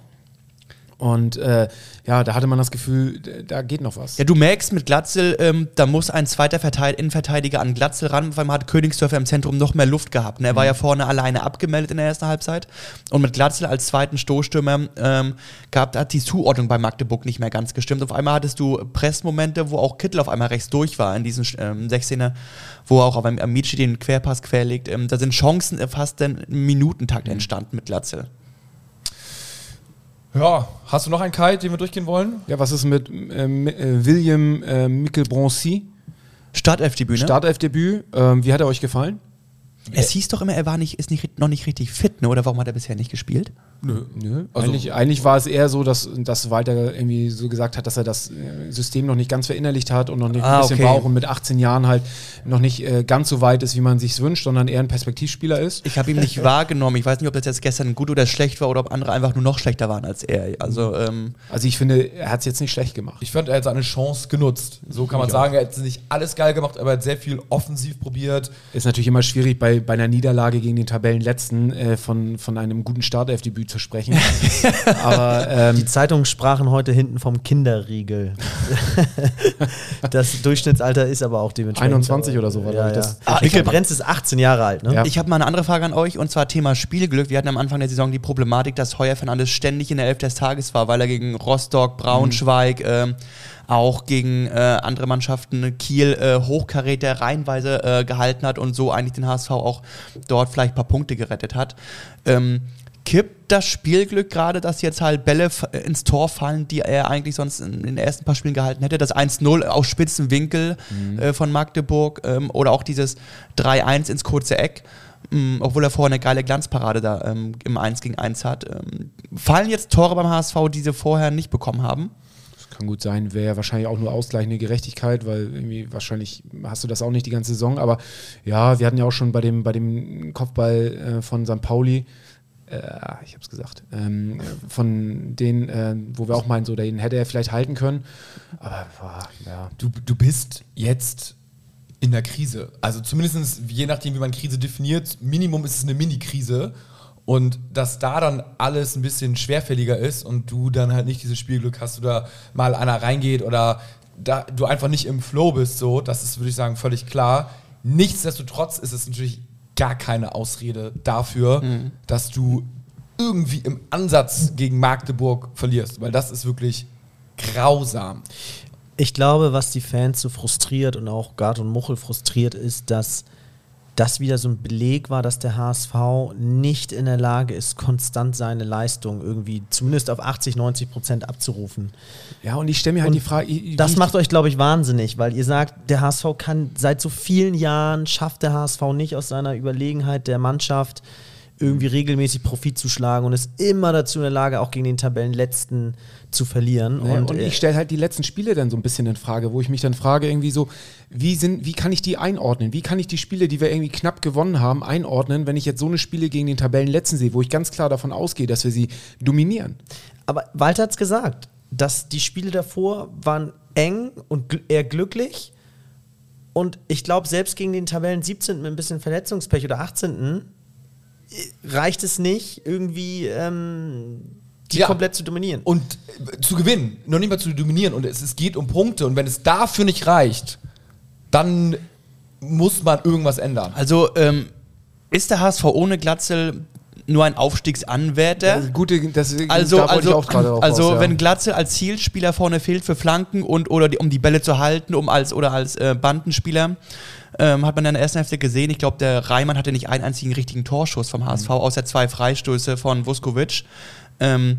Und äh, ja, da hatte man das Gefühl, da geht noch was. Ja, du merkst mit Glatzel, ähm, da muss ein zweiter Verteid Innenverteidiger an Glatzel ran, weil man hat Königsdörfer im Zentrum noch mehr Luft gehabt. Ne? Er war ja vorne alleine abgemeldet in der ersten Halbzeit. Und mit Glatzel als zweiten Stoßstürmer ähm, gab, hat die Zuordnung bei Magdeburg nicht mehr ganz gestimmt. Auf einmal hattest du Pressmomente, wo auch Kittel auf einmal rechts durch war in diesen ähm, 16er, wo auch auf einem Amici den Querpass querlegt. Ähm, da sind Chancen äh, fast im Minutentakt entstanden mit Glatzel. Ja, hast du noch einen Kai, den wir durchgehen wollen? Ja, was ist mit ähm, äh, William äh, Mickelbroncy? Startelfdebüt, ne? Startelfdebüt. Ähm, wie hat er euch gefallen? Es hieß doch immer, er war nicht, ist nicht, noch nicht richtig fit, ne? oder warum hat er bisher nicht gespielt? Nö, nö. Also- eigentlich, eigentlich war es eher so, dass, dass Walter irgendwie so gesagt hat, dass er das äh, System noch nicht ganz verinnerlicht hat und noch nicht Ah, ein bisschen okay. braucht und mit 18 Jahren halt noch nicht äh, ganz so weit ist, wie man sich wünscht, sondern eher ein Perspektivspieler ist. Ich habe ihn nicht wahrgenommen. Ich weiß nicht, ob das jetzt gestern gut oder schlecht war oder ob andere einfach nur noch schlechter waren als er. Also, ähm, Also ich finde, er hat es jetzt nicht schlecht gemacht. Ich fand, er hat seine Chance genutzt. So kann man Ich sagen, er hat nicht alles geil gemacht, aber er hat sehr viel offensiv probiert. Ist natürlich immer schwierig bei bei, bei einer Niederlage gegen den Tabellenletzten äh, von, von einem guten Startelfdebüt zu sprechen. aber ähm, Die Zeitungen sprachen heute hinten vom Kinderriegel. das Durchschnittsalter ist aber auch dementsprechend. 21 oder so war, ja, ich, ja. das- Ah, hab- Brenz ist 18 Jahre alt, ne? Ja. Ich habe mal eine andere Frage an euch und zwar Thema Spielglück. Wir hatten am Anfang der Saison die Problematik, dass Heuer Fernandes ständig in der Elf des Tages war, weil er gegen Rostock, Braunschweig, ähm, auch gegen äh, andere Mannschaften Kiel äh, Hochkaräter reihenweise äh, gehalten hat und so eigentlich den HSV auch dort vielleicht ein paar Punkte gerettet hat. Ähm, kippt das Spielglück gerade, dass jetzt halt Bälle f- ins Tor fallen, die er eigentlich sonst in den ersten paar Spielen gehalten hätte? Das 1-0 aus spitzen Winkel äh, von Magdeburg ähm, oder auch dieses 3-1 ins kurze Eck. Mm, obwohl er vorher eine geile Glanzparade da ähm, im 1 gegen 1 hat. Ähm, fallen jetzt Tore beim HSV, die sie vorher nicht bekommen haben? Das kann gut sein, wäre wahrscheinlich auch nur ausgleichende Gerechtigkeit, weil irgendwie wahrscheinlich hast du das auch nicht die ganze Saison. Aber ja, wir hatten ja auch schon bei dem, bei dem Kopfball äh, von St. Pauli, äh, ich habe es gesagt, ähm, von denen, äh, wo wir auch meinen, so den hätte er vielleicht halten können. Aber boah, ja. du, du bist jetzt in der Krise. Also zumindest je nachdem, wie man Krise definiert, Minimum ist es eine Mini-Krise. Und dass da dann alles ein bisschen schwerfälliger ist und du dann halt nicht dieses Spielglück hast oder mal einer reingeht oder da du einfach nicht im Flow bist, so, das ist, würde ich sagen, völlig klar. Nichtsdestotrotz ist es natürlich gar keine Ausrede dafür, dass du irgendwie im Ansatz gegen Magdeburg verlierst, weil das ist wirklich grausam. Ich glaube, was die Fans so frustriert und auch Gard und Muchel frustriert, ist, dass das wieder so ein Beleg war, dass der HSV nicht in der Lage ist, konstant seine Leistung irgendwie zumindest auf 80, 90 Prozent abzurufen. Ja, und ich stelle mir halt Und die Frage, Das macht euch, glaube ich, wahnsinnig, weil ihr sagt, der HSV kann seit so vielen Jahren, schafft der HSV nicht aus seiner Überlegenheit der Mannschaft irgendwie regelmäßig Profit zu schlagen und ist immer dazu in der Lage, auch gegen den Tabellenletzten zu verlieren. Ja, und, äh, ich stelle halt die letzten Spiele dann so ein bisschen in Frage, wo ich mich dann frage, irgendwie so, wie, sind, wie kann ich die einordnen? Wie kann ich die Spiele, die wir irgendwie knapp gewonnen haben, einordnen, wenn ich jetzt so eine Spiele gegen den Tabellenletzten sehe, wo ich ganz klar davon ausgehe, dass wir sie dominieren? Aber Walter hat es gesagt, dass die Spiele davor waren eng und gl eher glücklich. Und ich glaube, selbst gegen den Tabellen 17. mit ein bisschen Verletzungspech oder 18. reicht es nicht, irgendwie ähm, die Ja. komplett zu dominieren. Und äh, zu gewinnen, noch nicht mal zu dominieren. Und es, es geht um Punkte. Und wenn es dafür nicht reicht, dann muss man irgendwas ändern. Also ähm, ist der HSV ohne Glatzel nur ein Aufstiegsanwärter? Das Gute, das, Also, also, ich auch gerade drauf also raus, ja. wenn Glatze als Zielspieler vorne fehlt für Flanken und oder die, um die Bälle zu halten, um als oder als äh, Bandenspieler, ähm, hat man in der ersten Hälfte gesehen. Ich glaube, der Reimann hatte nicht einen einzigen richtigen Torschuss vom HSV, Mhm. außer zwei Freistöße von Vuskovic. Ähm,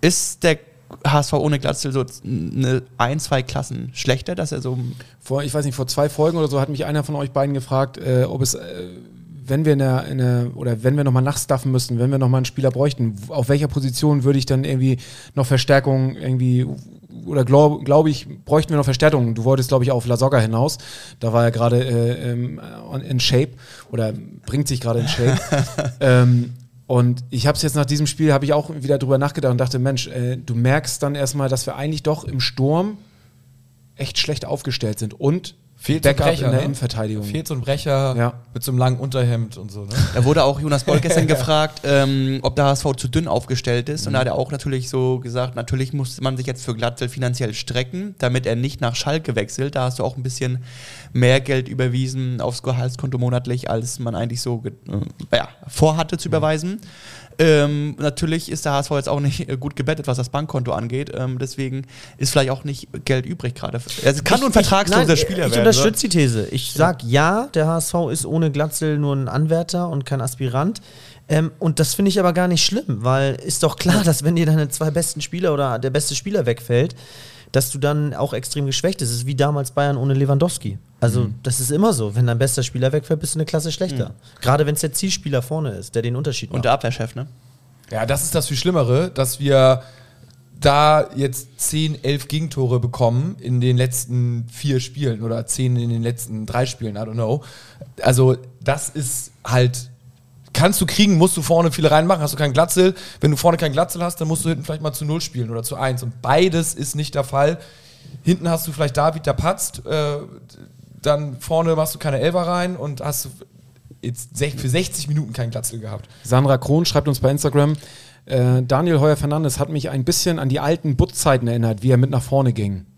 ist der HSV ohne Glatzel so eine ein, zwei Klassen schlechter, dass er so vor, ich weiß nicht, vor zwei Folgen oder so hat mich einer von euch beiden gefragt, äh, ob es, äh, wenn wir in der, in der oder wenn wir nochmal nachstaffen müssten, wenn wir nochmal einen Spieler bräuchten, auf welcher Position würde ich dann irgendwie noch Verstärkung irgendwie oder glaube glaub ich, bräuchten wir noch Verstärkung. Du wolltest, glaube ich, auf La Soga hinaus. Da war er gerade äh, ähm, in Shape oder bringt sich gerade in Shape. ähm, und ich habe es jetzt nach diesem Spiel, habe ich auch wieder drüber nachgedacht und dachte, Mensch, äh, du merkst dann erstmal, dass wir eigentlich doch im Sturm echt schlecht aufgestellt sind und Fehlt so ein Backup Brecher, in der ne? Innenverteidigung. Fehlt so ein Brecher Ja. mit so einem langen Unterhemd und so. Ne? Da wurde auch Jonas Boll gestern gefragt, ähm, ob der HSV zu dünn aufgestellt ist. Und da hat er auch natürlich so gesagt, natürlich muss man sich jetzt für Glatzel finanziell strecken, damit er nicht nach Schalke wechselt. Da hast du auch ein bisschen mehr Geld überwiesen aufs Gehaltskonto monatlich, als man eigentlich so äh, ja, vorhatte zu überweisen. Ähm, natürlich ist der HSV jetzt auch nicht äh, gut gebettet, was das Bankkonto angeht. Ähm, deswegen ist vielleicht auch nicht Geld übrig gerade. Es kann nur ein vertragsloser nein, Spieler ich werden. unterstütze die These. Ich sage ja, der HSV ist ohne Glatzel nur ein Anwärter und kein Aspirant. Ähm, und das finde ich aber gar nicht schlimm, weil ist doch klar, dass wenn dir deine zwei besten Spieler oder der beste Spieler wegfällt, dass du dann auch extrem geschwächt bist. Es ist wie damals Bayern ohne Lewandowski. Also Mhm. das ist immer so. Wenn dein bester Spieler wegfällt, bist du eine Klasse schlechter. Gerade wenn es der Zielspieler vorne ist, der den Unterschied macht. Und der Abwehrchef, ne? Ja, das ist das viel Schlimmere, dass wir da jetzt 10, 11 Gegentore bekommen in den letzten vier Spielen oder 10 in den letzten drei Spielen, I don't know. Also, das ist halt. Kannst du kriegen, musst du vorne viele reinmachen, hast du keinen Glatzel. Wenn du vorne keinen Glatzel hast, dann musst du hinten vielleicht mal zu Null spielen oder zu Eins. Und beides ist nicht der Fall. Hinten hast du vielleicht David, der patzt, äh, dann vorne machst du keine Elfer rein und hast jetzt für 60 Minuten keinen Glatzel gehabt. Sandra Krohn schreibt uns bei Instagram, äh, Daniel Heuer Fernandes hat mich ein bisschen an die alten Butz-Zeiten erinnert, wie er mit nach vorne ging.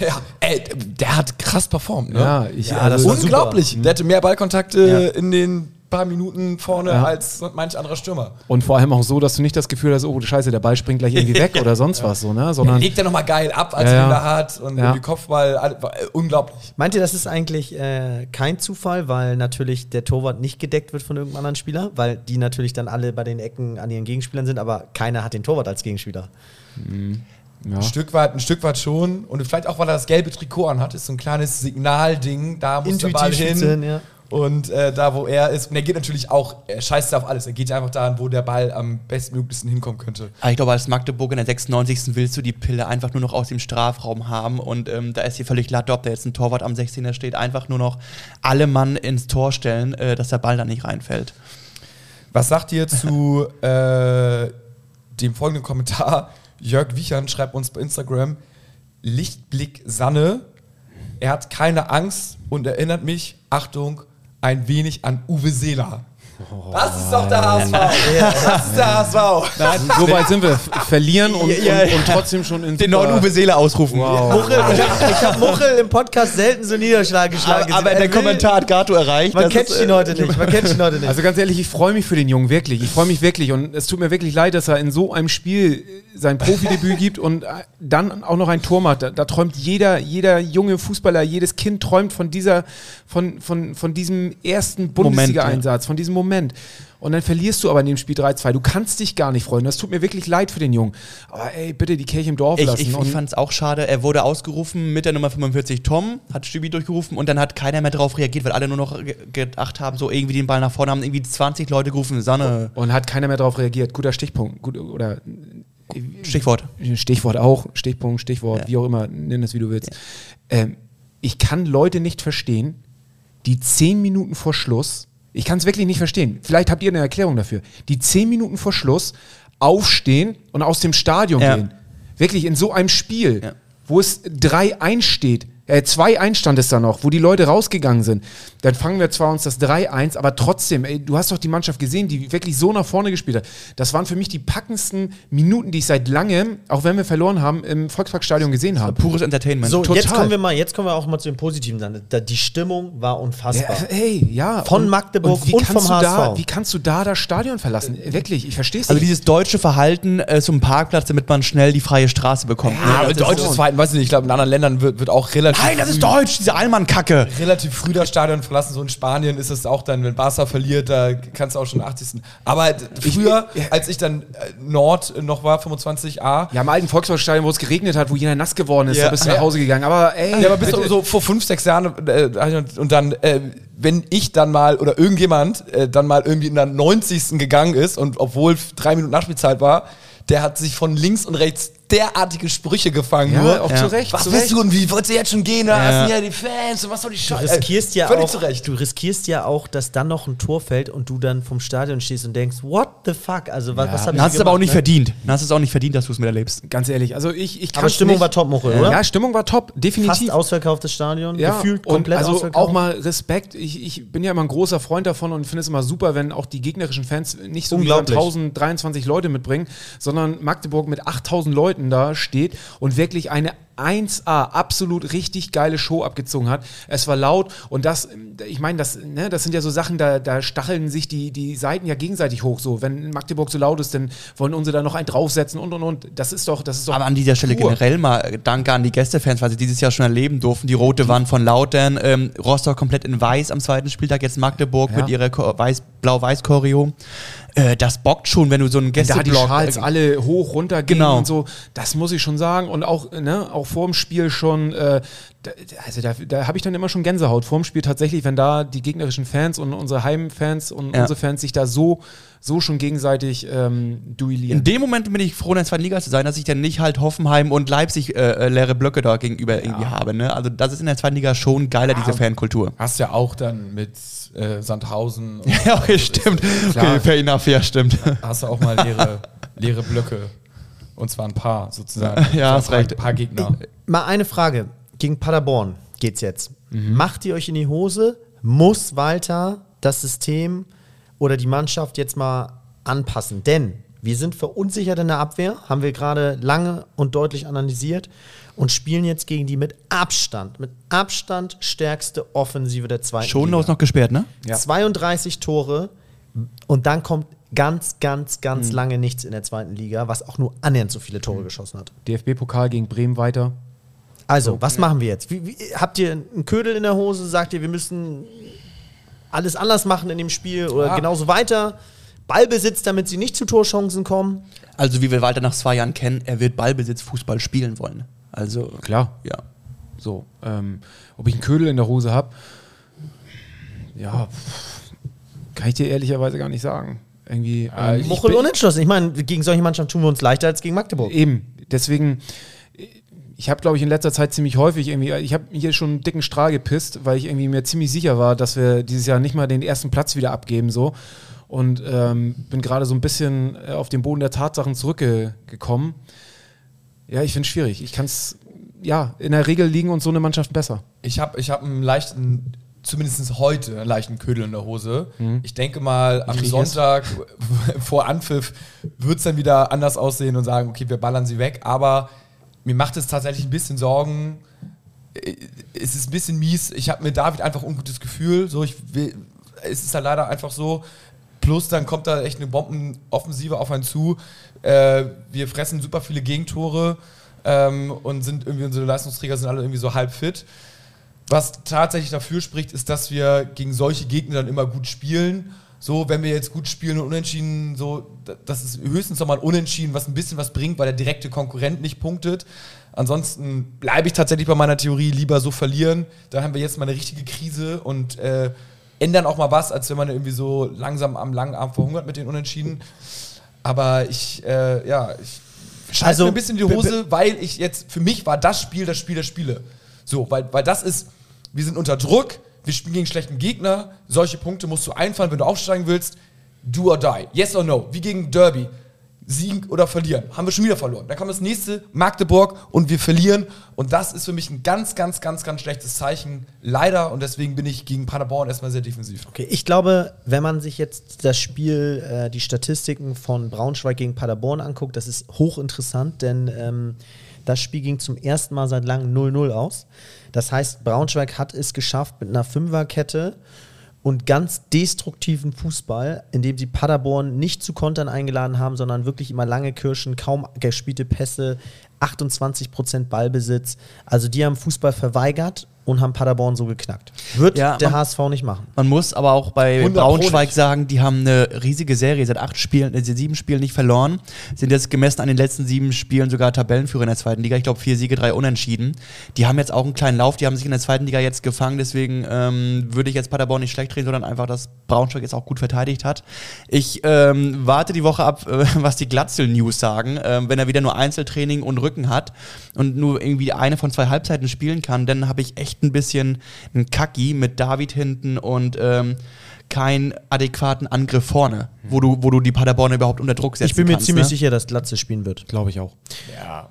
Ja, ey, der hat krass performt, ne? Ja, ich, Ja, also, das war Unglaublich. Der hatte mehr Ballkontakte Ja. in den paar Minuten vorne Ja. als manch anderer Stürmer. und vor allem auch so, dass du nicht das Gefühl hast, oh scheiße, der Ball springt gleich irgendwie weg oder sonst was, so, ne? Er Sondern legt ja nochmal geil ab, als Ja, er ja. ihn da hat und Ja. die Kopfball, äh, unglaublich. Meint ihr, das ist eigentlich äh, kein Zufall, weil natürlich der Torwart nicht gedeckt wird von irgendeinem anderen Spieler, weil die natürlich dann alle bei den Ecken an ihren Gegenspielern sind, aber keiner hat den Torwart als Gegenspieler. ja. Ein Stück weit, ein Stück weit schon. Und vielleicht auch, weil er das gelbe Trikot anhat, ist so ein kleines Signalding. Da muss der Ball hin. spitzen, ja. Und äh, da, wo er ist, und er geht natürlich auch, er scheißt auf alles. Er geht einfach dahin, wo der Ball am bestmöglichsten hinkommen könnte. Aber ich glaube, als Magdeburg in der 96. willst du die Pille einfach nur noch aus dem Strafraum haben und ähm, da ist dir völlig latte, ob da jetzt ein Torwart am 16er steht, einfach nur noch alle Mann ins Tor stellen, äh, dass der Ball da nicht reinfällt. Was sagt ihr zu äh, dem folgenden Kommentar? Jörg Wichern schreibt uns bei Instagram: Lichtblick Sanne. Er hat keine Angst und erinnert mich, Achtung, ein wenig an Uwe Seeler. Das ist doch der HSV. Das ist der HSV. so weit sind wir. Verlieren und, Ja, ja. und, und trotzdem schon in Den neuen Uwe Seele ausrufen. Muchel, ich habe hab Muchel im Podcast selten so Niederschlag geschlagen. Aber, aber der Er will- Kommentar hat Gato erreicht. Man kennt ihn äh, heute nicht. Man kennt ihn heute nicht. Also ganz ehrlich, ich freue mich für den Jungen wirklich. Ich freue mich wirklich und es tut mir wirklich leid, dass er in so einem Spiel äh, sein Profidebüt gibt und äh, dann auch noch ein Tor macht. Da, da träumt jeder, jeder junge Fußballer, jedes Kind träumt von dieser, von, von, von diesem ersten Bundesliga-Einsatz, von diesem Moment. Und dann verlierst du aber in dem Spiel 3-2. Du kannst dich gar nicht freuen. Das tut mir wirklich leid für den Jungen. Aber ey, bitte die Kirche im Dorf Ich, lassen. ich, und ich fand es auch schade. Er wurde ausgerufen mit der Nummer 45 Tom, hat Stübi durchgerufen und dann hat keiner mehr darauf reagiert, weil alle nur noch ge- gedacht haben, so irgendwie den Ball nach vorne haben, irgendwie 20 Leute gerufen. Sanne, und hat keiner mehr darauf reagiert. Guter Stichpunkt. Gut, oder Stichwort. Stichwort auch, Stichpunkt, Stichwort, Ja. wie auch immer, nenn es wie du willst. Ähm, ich kann Leute nicht verstehen, die zehn Minuten vor Schluss, ich kann es wirklich nicht verstehen, vielleicht habt ihr eine Erklärung dafür, die zehn Minuten vor Schluss aufstehen und aus dem Stadion Ja. gehen. Wirklich in so einem Spiel, Ja. wo es 3-1 steht, äh, 2-1 stand es da noch, wo die Leute rausgegangen sind. Dann fangen wir zwar uns das 3-1, aber trotzdem, ey, du hast doch die Mannschaft gesehen, die wirklich so nach vorne gespielt hat. Das waren für mich die packendsten Minuten, die ich seit langem, auch wenn wir verloren haben, im Volksparkstadion gesehen habe. Pures Entertainment. so, total. jetzt kommen wir mal, jetzt kommen wir auch mal zu dem Positiven dann. Da- Die Stimmung war unfassbar. Ja, ey, ja. Von Magdeburg wie und kannst vom du Da, HSV. wie kannst du da das Stadion verlassen? Wirklich, ich verstehe es Also nicht. dieses deutsche Verhalten äh, zum Parkplatz, damit man schnell die freie Straße bekommt. Ja, ist deutsches so. Verhalten, weiß ich nicht, ich glaube, in anderen Ländern wird, wird auch relativ. Nein, das ist deutsch, diese Allmann-Kacke. relativ früh das Stadion verlassen. So in Spanien ist es auch dann, wenn Barca verliert, da kannst du auch schon 80. Aber früher, als ich dann äh, Nord noch war, 25a, ja, im alten Volksparkstadion, wo es geregnet hat, wo jeder nass geworden ist, Ja. da bist du nach Hause gegangen. Aber ey, Ja, aber bis bitte. so, so vor fünf, sechs Jahren äh, und, und dann, äh, wenn ich dann mal oder irgendjemand äh, dann mal irgendwie in der 90. gegangen ist und obwohl drei Minuten Nachspielzeit war, der hat sich von links und rechts derartige Sprüche gefangen. Ja, nur, auch Ja. zu Recht. was zu willst Recht. du und wie wolltest du jetzt schon gehen? Da Ja. sind ja die Fans und was soll die Du Scheiße? riskierst ja Völlig auch, zu Recht. du riskierst ja auch, dass dann noch ein Tor fällt und du dann vom Stadion stehst und denkst, what the fuck? Also was, was hab Dann ich hast du es aber auch nicht ne? verdient. Dann hast du es auch nicht verdient, dass du es miterlebst. Ganz ehrlich, also ich, ich Aber Stimmung nicht. war top, Muchel, oder? Ja, Stimmung war top, definitiv. Fast ausverkauftes Stadion, ja, gefühlt und komplett also ausverkauft. auch mal Respekt. Ich, ich bin ja immer ein großer Freund davon und finde es immer super, wenn auch die gegnerischen Fans nicht so wie dann Unglaublich. 1023 Leute mitbringen, sondern Magdeburg mit 8000 Leuten da steht und wirklich eine 1A absolut richtig geile Show abgezogen hat. Es war laut und das, ich meine, das, ne, das sind ja so Sachen, da, da stacheln sich die, die Seiten ja gegenseitig hoch. So, wenn Magdeburg so laut ist, dann wollen unsere da noch einen draufsetzen und und und. Das ist doch, das ist doch. Aber an dieser Stelle pur. generell mal Danke an die Gästefans, weil sie dieses Jahr schon erleben durften. Die rote Wand von Lautern, ähm, Rostock komplett in weiß am zweiten Spieltag, jetzt Magdeburg Ja. mit ihrer blau-weiß-Choreo. Äh, das bockt schon, wenn du so einen Wenn da die Gästeblock... Schals alle hoch runter gehen Genau. und so, das muss ich schon sagen. Und auch, ne, auch vor dem Spiel schon, äh, da, also da, da habe ich dann immer schon Gänsehaut. Vor dem Spiel tatsächlich, wenn da die gegnerischen Fans und unsere Heimfans und Ja. unsere Fans sich da so, so schon gegenseitig ähm, duellieren. in dem Moment bin ich froh, in der zweiten Liga zu sein, dass ich dann nicht halt Hoffenheim und Leipzig äh, äh, leere Blöcke da gegenüber irgendwie habe. Ne? Also das ist in der zweiten Liga schon geiler, diese Fankultur. Hast ja auch dann mit äh, Sandhausen und Ja, okay, stimmt. Okay, fair enough, ja, stimmt. hast du auch mal leere, leere Blöcke. Und zwar ein paar sozusagen. Ja, So hast ein paar, Gegner. Mal eine Frage. Gegen Paderborn geht's jetzt. Mhm. Macht ihr euch in die Hose? Muss Walter das System oder die Mannschaft jetzt mal anpassen. Denn wir sind verunsichert in der Abwehr, haben wir gerade lange und deutlich analysiert und spielen jetzt gegen die mit Abstand, mit Abstand stärkste Offensive der zweiten Schonlaus Liga. noch gesperrt, ne? Ja. 32 Tore und dann kommt ganz, ganz, ganz Mhm. lange nichts in der zweiten Liga, was auch nur annähernd so viele Tore geschossen hat. DFB-Pokal gegen Bremen weiter. Also, was machen wir jetzt? Wie, wie, habt ihr einen Ködel in der Hose? Sagt ihr, wir müssen alles anders machen in dem Spiel oder Ja. genauso weiter? Ballbesitz, damit sie nicht zu Torchancen kommen? Also, wie wir Walter nach zwei Jahren kennen, er wird Ballbesitz Fußball spielen wollen. Also, Klar. ja. So, ähm, ob ich einen Ködel in der Hose habe, ja, pff, kann ich dir ehrlicherweise gar nicht sagen. Irgendwie. ähm, ich Muchel bin- unentschlossen. Ich meine, gegen solche Mannschaften tun wir uns leichter als gegen Magdeburg. Eben, deswegen, ich habe, glaube ich, in letzter Zeit ziemlich häufig irgendwie, ich habe hier schon einen dicken Strahl gepisst, weil ich irgendwie mir ziemlich sicher war, dass wir dieses Jahr nicht mal den ersten Platz wieder abgeben, so. Und ähm, bin gerade so ein bisschen äh, auf den Boden der Tatsachen zurückgekommen. Ja, ich finde es schwierig. Ich kann es, ja, in der Regel liegen uns so eine Mannschaft besser. Ich habe ich hab einen leichten, zumindest heute, einen leichten Ködel in der Hose. Ich denke mal, am Sonntag vor Anpfiff wird es dann wieder anders aussehen und sagen, okay, wir ballern sie weg. Aber mir macht es tatsächlich ein bisschen Sorgen. Äh, Es ist ein bisschen mies. Ich habe mit David einfach ein ungutes Gefühl. So, ich will, es ist halt leider einfach so. Plus dann kommt da echt eine Bombenoffensive auf einen zu. Äh, wir fressen super viele Gegentore ähm, und sind irgendwie, unsere Leistungsträger sind alle irgendwie so halb fit. Was tatsächlich dafür spricht, ist, dass wir gegen solche Gegner dann immer gut spielen. So, wenn wir jetzt gut spielen und unentschieden, so, da- das ist höchstens nochmal ein Unentschieden, was ein bisschen was bringt, weil der direkte Konkurrent nicht punktet. Ansonsten bleibe ich tatsächlich bei meiner Theorie, lieber so verlieren. Dann haben wir jetzt mal eine richtige Krise und äh, ändern auch mal was, als wenn man irgendwie so langsam am langen Arm verhungert mit den Unentschieden. Aber ich, äh, ja, ich scheiße Also, mir ein bisschen in die Hose, weil ich jetzt, für mich war das Spiel das Spiel der Spiele. So, weil, weil das ist, wir sind unter Druck, wir spielen gegen schlechten Gegner, solche Punkte musst du einfahren, wenn du aufsteigen willst. Do or die. Yes or no. Wie gegen Derby. Siegen oder verlieren. Haben wir schon wieder verloren. Dann kommt das nächste, Magdeburg, und wir verlieren. Und das ist für mich ein ganz, ganz, ganz, ganz schlechtes Zeichen. Leider. Und deswegen bin ich gegen Paderborn erstmal sehr defensiv. Okay, ich glaube, wenn man sich jetzt das Spiel, äh, die Statistiken von Braunschweig gegen Paderborn anguckt, das ist hochinteressant, denn ähm, das Spiel ging zum ersten Mal seit langem 0-0 aus. Das heißt, Braunschweig hat es geschafft mit einer Fünferkette und ganz destruktiven Fußball, indem sie Paderborn nicht zu Kontern eingeladen haben, sondern wirklich immer lange Kirschen, kaum gespielte Pässe, 28% Ballbesitz. Also die haben Fußball verweigert und haben Paderborn so geknackt. Wird Ja, der man- HSV nicht machen. Man muss aber auch bei 100 Pro Braunschweig sagen, die haben eine riesige Serie, seit acht Spielen, äh, sieben Spielen nicht verloren, sind jetzt gemessen an den letzten sieben Spielen sogar Tabellenführer in der zweiten Liga. Ich glaube, vier Siege, drei Unentschieden. Die haben jetzt auch einen kleinen Lauf, die haben sich in der zweiten Liga jetzt gefangen, deswegen ähm, würde ich jetzt Paderborn nicht schlecht drehen, sondern einfach, dass Braunschweig jetzt auch gut verteidigt hat. Ich ähm, warte die Woche ab, äh, was die Glatzel-News sagen, ähm, wenn er wieder nur Einzeltraining und Rücken hat und nur irgendwie eine von zwei Halbzeiten spielen kann, dann habe ich echt ein bisschen einen Kacki mit David hinten und ähm, keinen adäquaten Angriff vorne, wo du, wo du die Paderborner überhaupt unter Druck setzen Ich bin mir kannst, ziemlich ne? sicher, dass Glatze spielen wird. Glaube ich auch.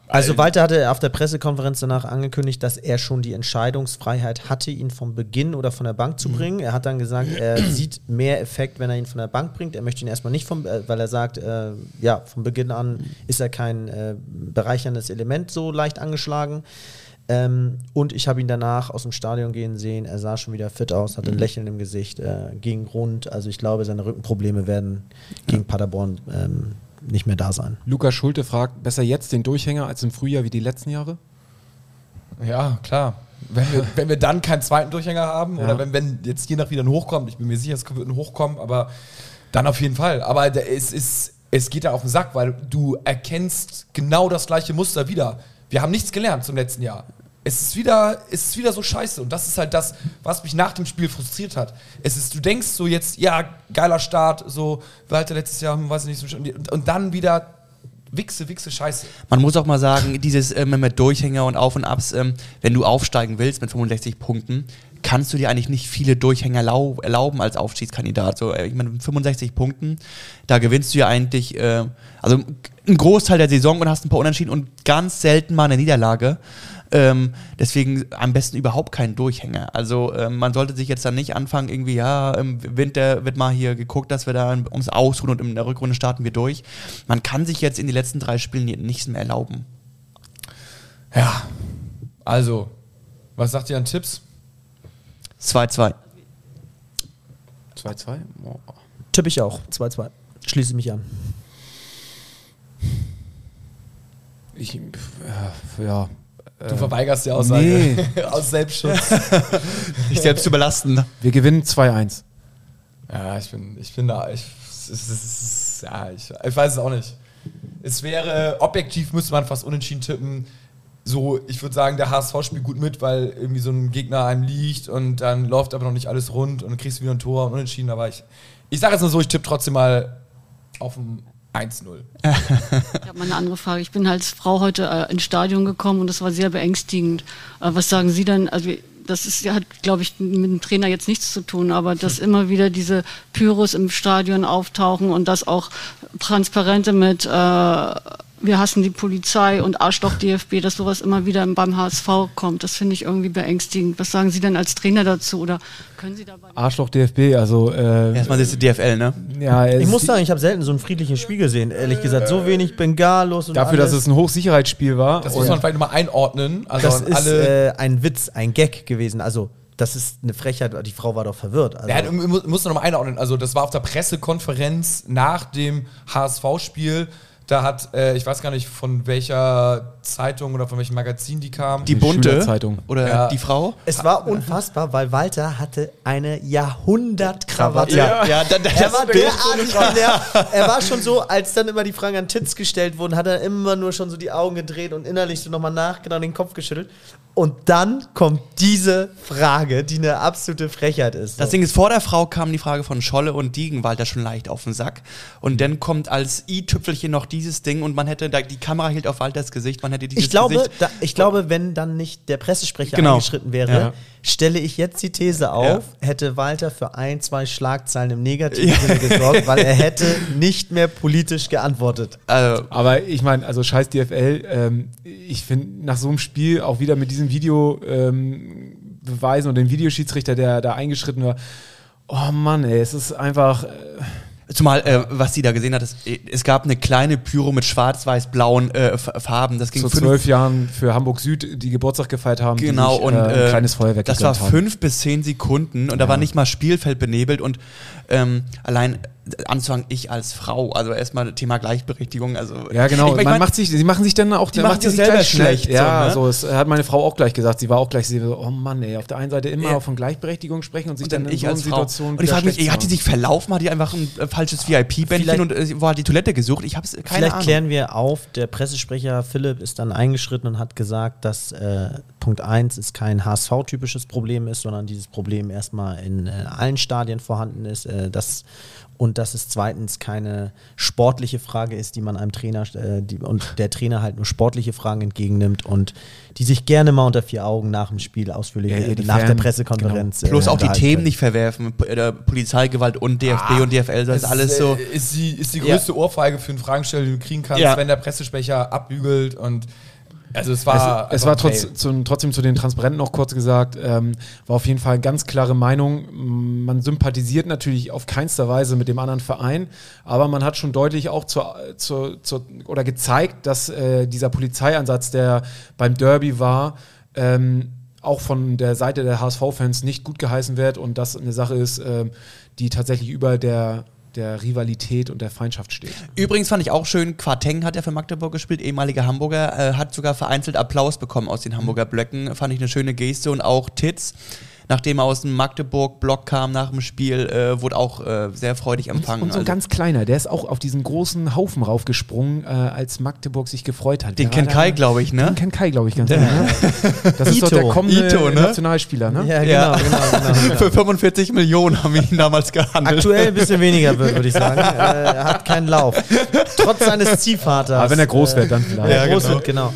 Also Walter hatte auf der Pressekonferenz danach angekündigt, dass er schon die Entscheidungsfreiheit hatte, ihn vom Beginn oder von der Bank zu bringen. Er hat dann gesagt, er sieht mehr Effekt, wenn er ihn von der Bank bringt. Er möchte ihn erstmal nicht vom, äh, weil er sagt, äh, ja, von Beginn an ist er kein äh, bereicherndes Element so leicht angeschlagen. Ähm, und ich habe ihn danach aus dem Stadion gehen sehen. Er sah schon wieder fit aus, hatte ein Lächeln im Gesicht, äh, ging rund. Also ich glaube, seine Rückenprobleme werden gegen Paderborn ähm, nicht mehr da sein. Lukas Schulte fragt, besser jetzt den Durchhänger als im Frühjahr wie die letzten Jahre? Ja, klar. Wenn wir, wenn wir dann keinen zweiten Durchhänger haben Ja. oder wenn, wenn jetzt je nach wieder ein Hochkommt, ich bin mir sicher, es wird ein Hochkommen, aber dann auf jeden Fall. Aber es, ist, es geht ja auf den Sack, weil du erkennst genau das gleiche Muster wieder. Wir haben nichts gelernt zum letzten Jahr. Es ist wieder, es ist wieder so scheiße. Und das ist halt das, was mich nach dem Spiel frustriert hat. Es ist, du denkst so jetzt, ja, geiler Start, so, Walter letztes Jahr, hm, weiß ich nicht, und, und dann wieder Wichse, Wichse, Scheiße. Man muss auch mal sagen, dieses ähm, mit Durchhänger und Auf und Abs, ähm, wenn du aufsteigen willst mit 65 Punkten, kannst du dir eigentlich nicht viele Durchhänger lau erlauben als Aufstiegskandidat. So, äh, ich meine, mit 65 Punkten, da gewinnst du ja eigentlich, äh, also einen Großteil der Saison und hast ein paar Unentschieden und ganz selten mal eine Niederlage. Ähm, deswegen am besten überhaupt keinen Durchhänger. Also ähm, man sollte sich jetzt dann nicht anfangen, irgendwie, ja, im Winter wird mal hier geguckt, dass wir da ums Ausruhen und in der Rückrunde starten wir durch. Man kann sich jetzt in die letzten drei Spielen nichts mehr erlauben. Ja, also, was sagt ihr an Tipps? 2-2. 2-2? Oh. Tippe ich auch. 2-2. Schließe mich an. Ich, ja, ja. Du verweigerst die Aussage. nee. Aus Selbstschutz. Dich selbst zu belasten. Wir gewinnen 2-1. ja, ich bin, ich bin da. Ich, es ist, es ist, ja, ich, ich weiß es auch nicht. Es wäre, objektiv müsste man fast unentschieden tippen. So, ich würde sagen, der HSV spielt gut mit, weil irgendwie so ein Gegner einem liegt und dann läuft aber noch nicht alles rund und dann kriegst du wieder ein Tor und unentschieden. Aber ich, ich sage jetzt nur so, ich tippe trotzdem mal auf ein 1-0. Ich habe mal eine andere Frage. Ich bin als Frau heute äh, ins Stadion gekommen und das war sehr beängstigend. Äh, was sagen Sie denn? Also das ist, hat, glaube ich, mit dem Trainer jetzt nichts zu tun, aber dass immer wieder diese Pyros im Stadion auftauchen und dass auch Transparente mit äh, wir hassen die Polizei und Arschloch DFB, dass sowas immer wieder beim HSV kommt. Das finde ich irgendwie beängstigend. Was sagen Sie denn als Trainer dazu oder können Sie dabei? Arschloch DFB, also äh, Erstmal ist die DFL, ne? ja, Ich muss sagen, ich habe selten so ein friedliches Spiel gesehen, ehrlich gesagt. So wenig Bengalos und dafür, alles. dass es ein Hochsicherheitsspiel war. Das muss man vielleicht nochmal einordnen. Also das ist alle. äh, ein Witz, ein Gag gewesen. Also, das ist eine Frechheit. Die Frau war doch verwirrt. Also, Ja, du mu- musst du nochmal einordnen. Also, das war auf der Pressekonferenz nach dem HSV-Spiel. Da hat, äh, ich weiß gar nicht, von welcher Zeitung oder von welchem Magazin die kam. Die Die bunte Schülerzeitung. oder Ja. die Frau? es war unfassbar, weil Walter hatte eine Jahrhundertkrawatte. Ja, ja da, da, Er war derartig genervt. Er war schon so, als dann immer die Fragen an Titz gestellt wurden, hat er immer nur schon so die Augen gedreht und innerlich so nochmal nachgedacht und den Kopf geschüttelt. Und dann kommt diese Frage, die eine absolute Frechheit ist. Das Ding ist, vor der Frau kam die Frage von Scholle und Diegenwalter schon leicht auf den Sack. Und dann kommt als i-Tüpfelchen noch dieses Ding und man hätte, da, die Kamera hielt auf Walters Gesicht, man hätte dieses ich glaube, Gesicht. da, ich glaube, wenn dann nicht der Pressesprecher Genau. eingeschritten wäre, Ja. stelle ich jetzt die These auf, hätte Walter für ein, zwei Schlagzeilen im negativen Sinne gesorgt, weil er hätte nicht mehr politisch geantwortet. Also, Aber ich meine, also scheiß DFL, ähm, ich finde nach so einem Spiel auch wieder mit diesem Video ähm, beweisen und dem Videoschiedsrichter, der da eingeschritten war, oh Mann, ey, es ist einfach, äh, Zumal, äh, was sie da gesehen hat, es, es gab eine kleine Pyro mit schwarz-weiß-blauen äh, Farben. Das ging zu fünf- zwölf Jahren für Hamburg Süd, die Geburtstag gefeiert haben, Genau, sich, und äh, ein äh, kleines Feuerwerk das war gegönnt haben. fünf bis zehn Sekunden und da war nicht mal Spielfeld benebelt und ähm, allein anzufangen, ich als Frau, also erstmal Thema Gleichberechtigung, also Ja, genau. Ich, ich man mein, macht sich, sie machen sich dann auch, Die macht sie sich selber schlecht, Ja, so, ne? so, es hat meine Frau auch gleich gesagt. Sie war auch gleich so, oh Mann, ey, auf der einen Seite immer Ja. von Gleichberechtigung sprechen und sich und dann, dann in so einer. Situation. Und ich frage mich, ey, hat die sich verlaufen? Hat die einfach ein äh, falsches VIP-Bändchen Vielleicht- und äh, wo hat die Toilette gesucht? Ich habe es keine Vielleicht Ahnung. klären wir auf, der Pressesprecher Philipp ist dann eingeschritten und hat gesagt, dass äh, Punkt 1 ist kein HSV-typisches Problem ist, sondern dieses Problem erstmal in äh, allen Stadien vorhanden ist. Äh, das, und dass es zweitens keine sportliche Frage ist, die man einem Trainer äh, die, und der Trainer halt nur sportliche Fragen entgegennimmt und die sich gerne mal unter vier Augen nach dem Spiel ausführlich Ja, ja, äh, nach der Fan- Pressekonferenz. Bloß äh, auch die Themen können. nicht verwerfen. P- Polizeigewalt und DFB und DFL, das ist alles so. Ist die, ist die Ja. größte Ohrfeige für einen Fragensteller, die du kriegen kannst, Ja. wenn der Pressesprecher abbügelt und. Also, es Es, war. es einfach war ein trotz, zu, trotzdem zu den Transparenten noch kurz gesagt, ähm, war auf jeden Fall eine ganz klare Meinung. Man sympathisiert natürlich auf keinster Weise mit dem anderen Verein, aber man hat schon deutlich auch zur, zur, zur, oder gezeigt, dass äh, dieser Polizeieinsatz, der beim Derby war, ähm, auch von der Seite der HSV-Fans nicht gut geheißen wird und das eine Sache ist, ähm, die tatsächlich über der, der Rivalität und der Feindschaft steht. Übrigens fand ich auch schön, Quarteng hat ja für Magdeburg gespielt, ehemaliger Hamburger, äh, hat sogar vereinzelt Applaus bekommen aus den Hamburger Blöcken. Fand ich eine schöne Geste und auch Titz, nachdem er aus dem Magdeburg-Block kam nach dem Spiel, äh, wurde auch äh, sehr freudig empfangen. Und so ein Also, ganz kleiner, der ist auch auf diesen großen Haufen raufgesprungen, äh, als Magdeburg sich gefreut hat. den kennt Kai, glaube ich, ne? Den kennt Kai, glaube ich, ganz genau. Ne? Das ist doch der Ito. kommende Ito, ne? Nationalspieler, ne? Ja, Ja. genau, genau, genau. genau. Für 45 Millionen haben wir ihn damals gehandelt. Aktuell ein bisschen weniger, wür- würde ich sagen. Äh, er hat keinen Lauf. Trotz seines Ziehvaters. Aber wenn er groß äh, wird, dann vielleicht. Wenn er Ja, groß genau. wird, genau.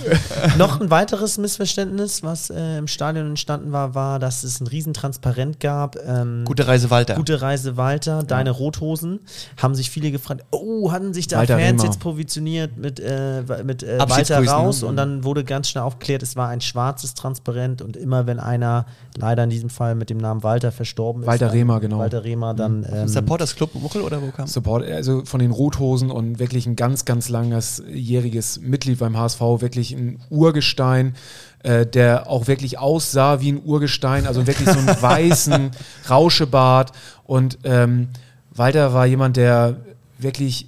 Noch ein weiteres Missverständnis, was äh, im Stadion entstanden war, war, dass es ein riesen Transparent gab. Ähm, Gute Reise Walter. Gute Reise Walter, deine Rothosen. Haben sich viele gefragt, oh, hatten sich da Walter Fans Rehmer. jetzt positioniert mit, äh, mit äh, Walter raus ne? und dann wurde ganz schnell aufgeklärt, es war ein schwarzes Transparent und immer wenn einer leider in diesem Fall mit dem Namen Walter verstorben ist. Walter Rehmer, genau. Walter Rehmer, dann. Ähm, Supporters Club Muchel oder wo kam? Support, also von den Rothosen und wirklich ein ganz, ganz langes jähriges Mitglied beim HSV, wirklich ein Urgestein, äh, der auch wirklich aussah wie ein Urgestein, also wirklich so einen weißen Rauschebart. Und ähm, Walter war jemand, der wirklich,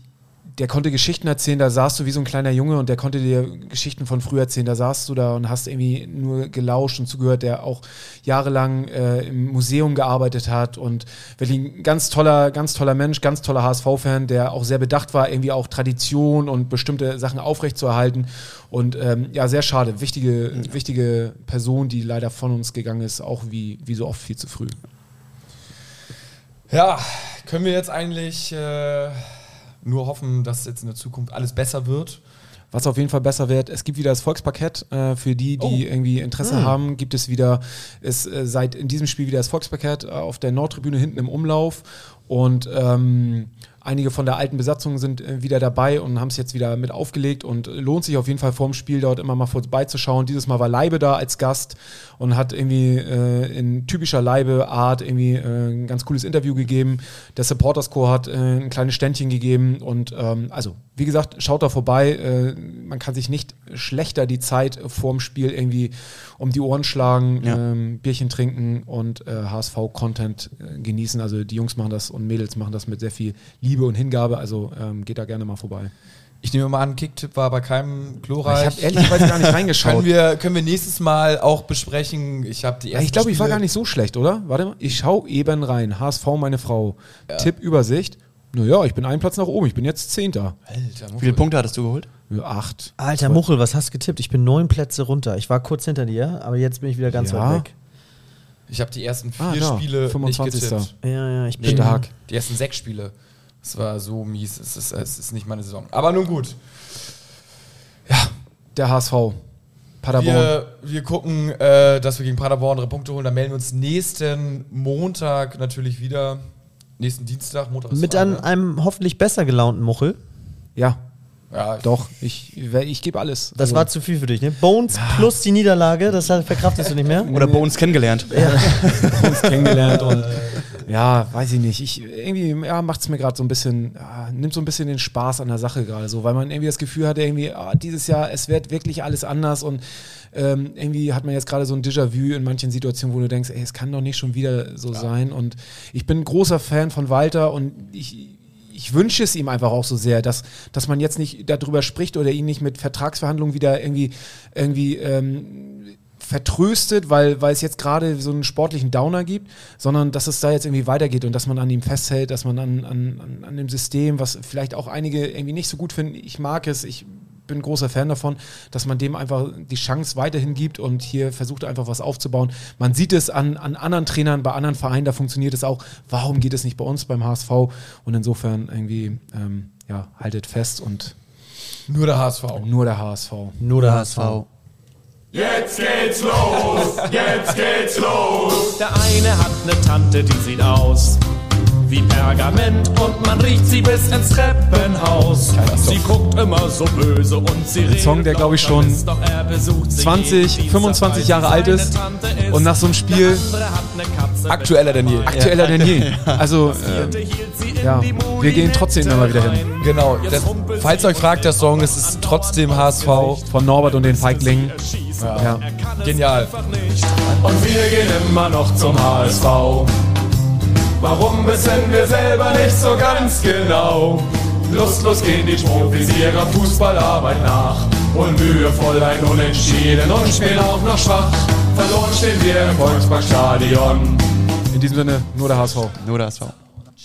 der konnte Geschichten erzählen, da saßt du wie so ein kleiner Junge und der konnte dir Geschichten von früher erzählen, da saßt du da und hast irgendwie nur gelauscht und zugehört, der auch jahrelang äh, im Museum gearbeitet hat und wirklich ein ganz toller, ganz toller Mensch, ganz toller HSV-Fan, der auch sehr bedacht war, irgendwie auch Tradition und bestimmte Sachen aufrechtzuerhalten. Und ähm, ja, sehr schade, wichtige, wichtige Person, die leider von uns gegangen ist, auch wie, wie so oft viel zu früh. Ja, können wir jetzt eigentlich äh, nur hoffen, dass jetzt in der Zukunft alles besser wird. Was auf jeden Fall besser wird, es gibt wieder das Volksparkett. Äh, für die, die irgendwie Interesse haben, gibt es wieder, ist äh, seit in diesem Spiel wieder das Volksparkett äh, auf der Nordtribüne hinten im Umlauf. Und ähm, einige von der alten Besatzung sind äh, wieder dabei und haben es jetzt wieder mit aufgelegt und lohnt sich auf jeden Fall vorm Spiel dort immer mal vorbeizuschauen. Dieses Mal war Leibe da als Gast und hat irgendwie äh, in typischer Leibe-Art irgendwie äh, ein ganz cooles Interview gegeben. Der Supporters Corps hat äh, ein kleines Ständchen gegeben und ähm, also, wie gesagt, schaut da vorbei. Äh, man kann sich nicht schlechter die Zeit vorm Spiel irgendwie um die Ohren schlagen, Ja. ähm, Bierchen trinken und äh, HSV-Content äh, genießen. Also die Jungs machen das und Mädels machen das mit sehr viel Liebe und Hingabe. Also ähm, geht da gerne mal vorbei. Ich nehme mal an, Kicktipp war bei keinem glorreich. Ich habe ehrlicherweise gar nicht reingeschaut. können, wir, können wir nächstes Mal auch besprechen. Ich habe die Ja, ersten ich glaube, ich war gar nicht so schlecht, oder? Warte mal, ich schaue eben rein. HSV, meine Frau. Tippübersicht. Naja, ich bin einen Platz nach oben. Ich bin jetzt Zehnter. Alter, Wie viele Punkte hattest du geholt? Ja, acht. Alter Muchel, was hast du getippt? Ich bin neun Plätze runter. Ich war kurz hinter dir, aber jetzt bin ich wieder ganz Ja. weit weg. Ich habe die ersten vier Ah, Spiele 25. nicht getippt. Ja, ja, ich bin Stark. Die ersten sechs Spiele. Es war so mies. Es ist, es ist nicht meine Saison. Aber nun gut. Der HSV. Paderborn. Wir, wir gucken, äh, dass wir gegen Paderborn drei Punkte holen. Dann melden wir uns nächsten Montag natürlich wieder. Nächsten Dienstag, Montag ist Mit an ne? einem hoffentlich besser gelaunten Muchel. ja, Ja, doch. Ich, ich gebe alles. Das Also, war zu viel für dich, ne? Bones plus die Niederlage, das verkraftest du nicht mehr? Oder Bones kennengelernt? uns kennengelernt und ja, weiß ich nicht. Ich, irgendwie ja, macht es mir gerade so ein bisschen, ja, nimmt so ein bisschen den Spaß an der Sache gerade so, weil man irgendwie das Gefühl hatte, irgendwie, ah, dieses Jahr, es wird wirklich alles anders und ähm, irgendwie hat man jetzt gerade so ein Déjà-vu in manchen Situationen, wo du denkst, ey, es kann doch nicht schon wieder so sein. Und ich bin ein großer Fan von Walter und ich, ich wünsche es ihm einfach auch so sehr, dass, dass man jetzt nicht darüber spricht oder ihn nicht mit Vertragsverhandlungen wieder irgendwie, irgendwie ähm, vertröstet, weil, weil es jetzt gerade so einen sportlichen Downer gibt, sondern dass es da jetzt irgendwie weitergeht und dass man an ihm festhält, dass man an, an, an, an dem System, was vielleicht auch einige irgendwie nicht so gut finden, ich mag es, ich bin großer Fan davon, dass man dem einfach die Chance weiterhin gibt und hier versucht einfach was aufzubauen. Man sieht es an, an anderen Trainern, bei anderen Vereinen, da funktioniert es auch. Warum geht es nicht bei uns beim HSV? Und insofern irgendwie, ähm, ja, haltet fest und nur der HSV. nur der HSV. Nur der HSV. Jetzt geht's los, jetzt geht's los. Der eine hat ne Tante, die sieht aus wie Pergament und man riecht sie bis ins Treppenhaus. Sie guckt immer so böse und sie redet Song, der, glaub ich, schon Mist, doch er besucht sie 20, jeden Dienstag, 25 weil Jahre alt ist und nach so einem Spiel Aktueller denn je. aktueller denn je. Also, in ja, wir gehen trotzdem immer wieder hin. Genau. Das, falls euch fragt, der Song, es ist trotzdem HSV. von Norbert und den Feiglingen. Ja. Er kann es Genial. Und wir gehen immer noch zum HSV. Warum wissen wir selber nicht so ganz genau? Lustlos gehen die Profis ihrer Fußballarbeit nach. Und mühevoll ein Unentschieden und spielen auch noch schwach. Verloren stehen wir im Volksparkstadion. In diesem Sinne, nur der HSV. Nur das war.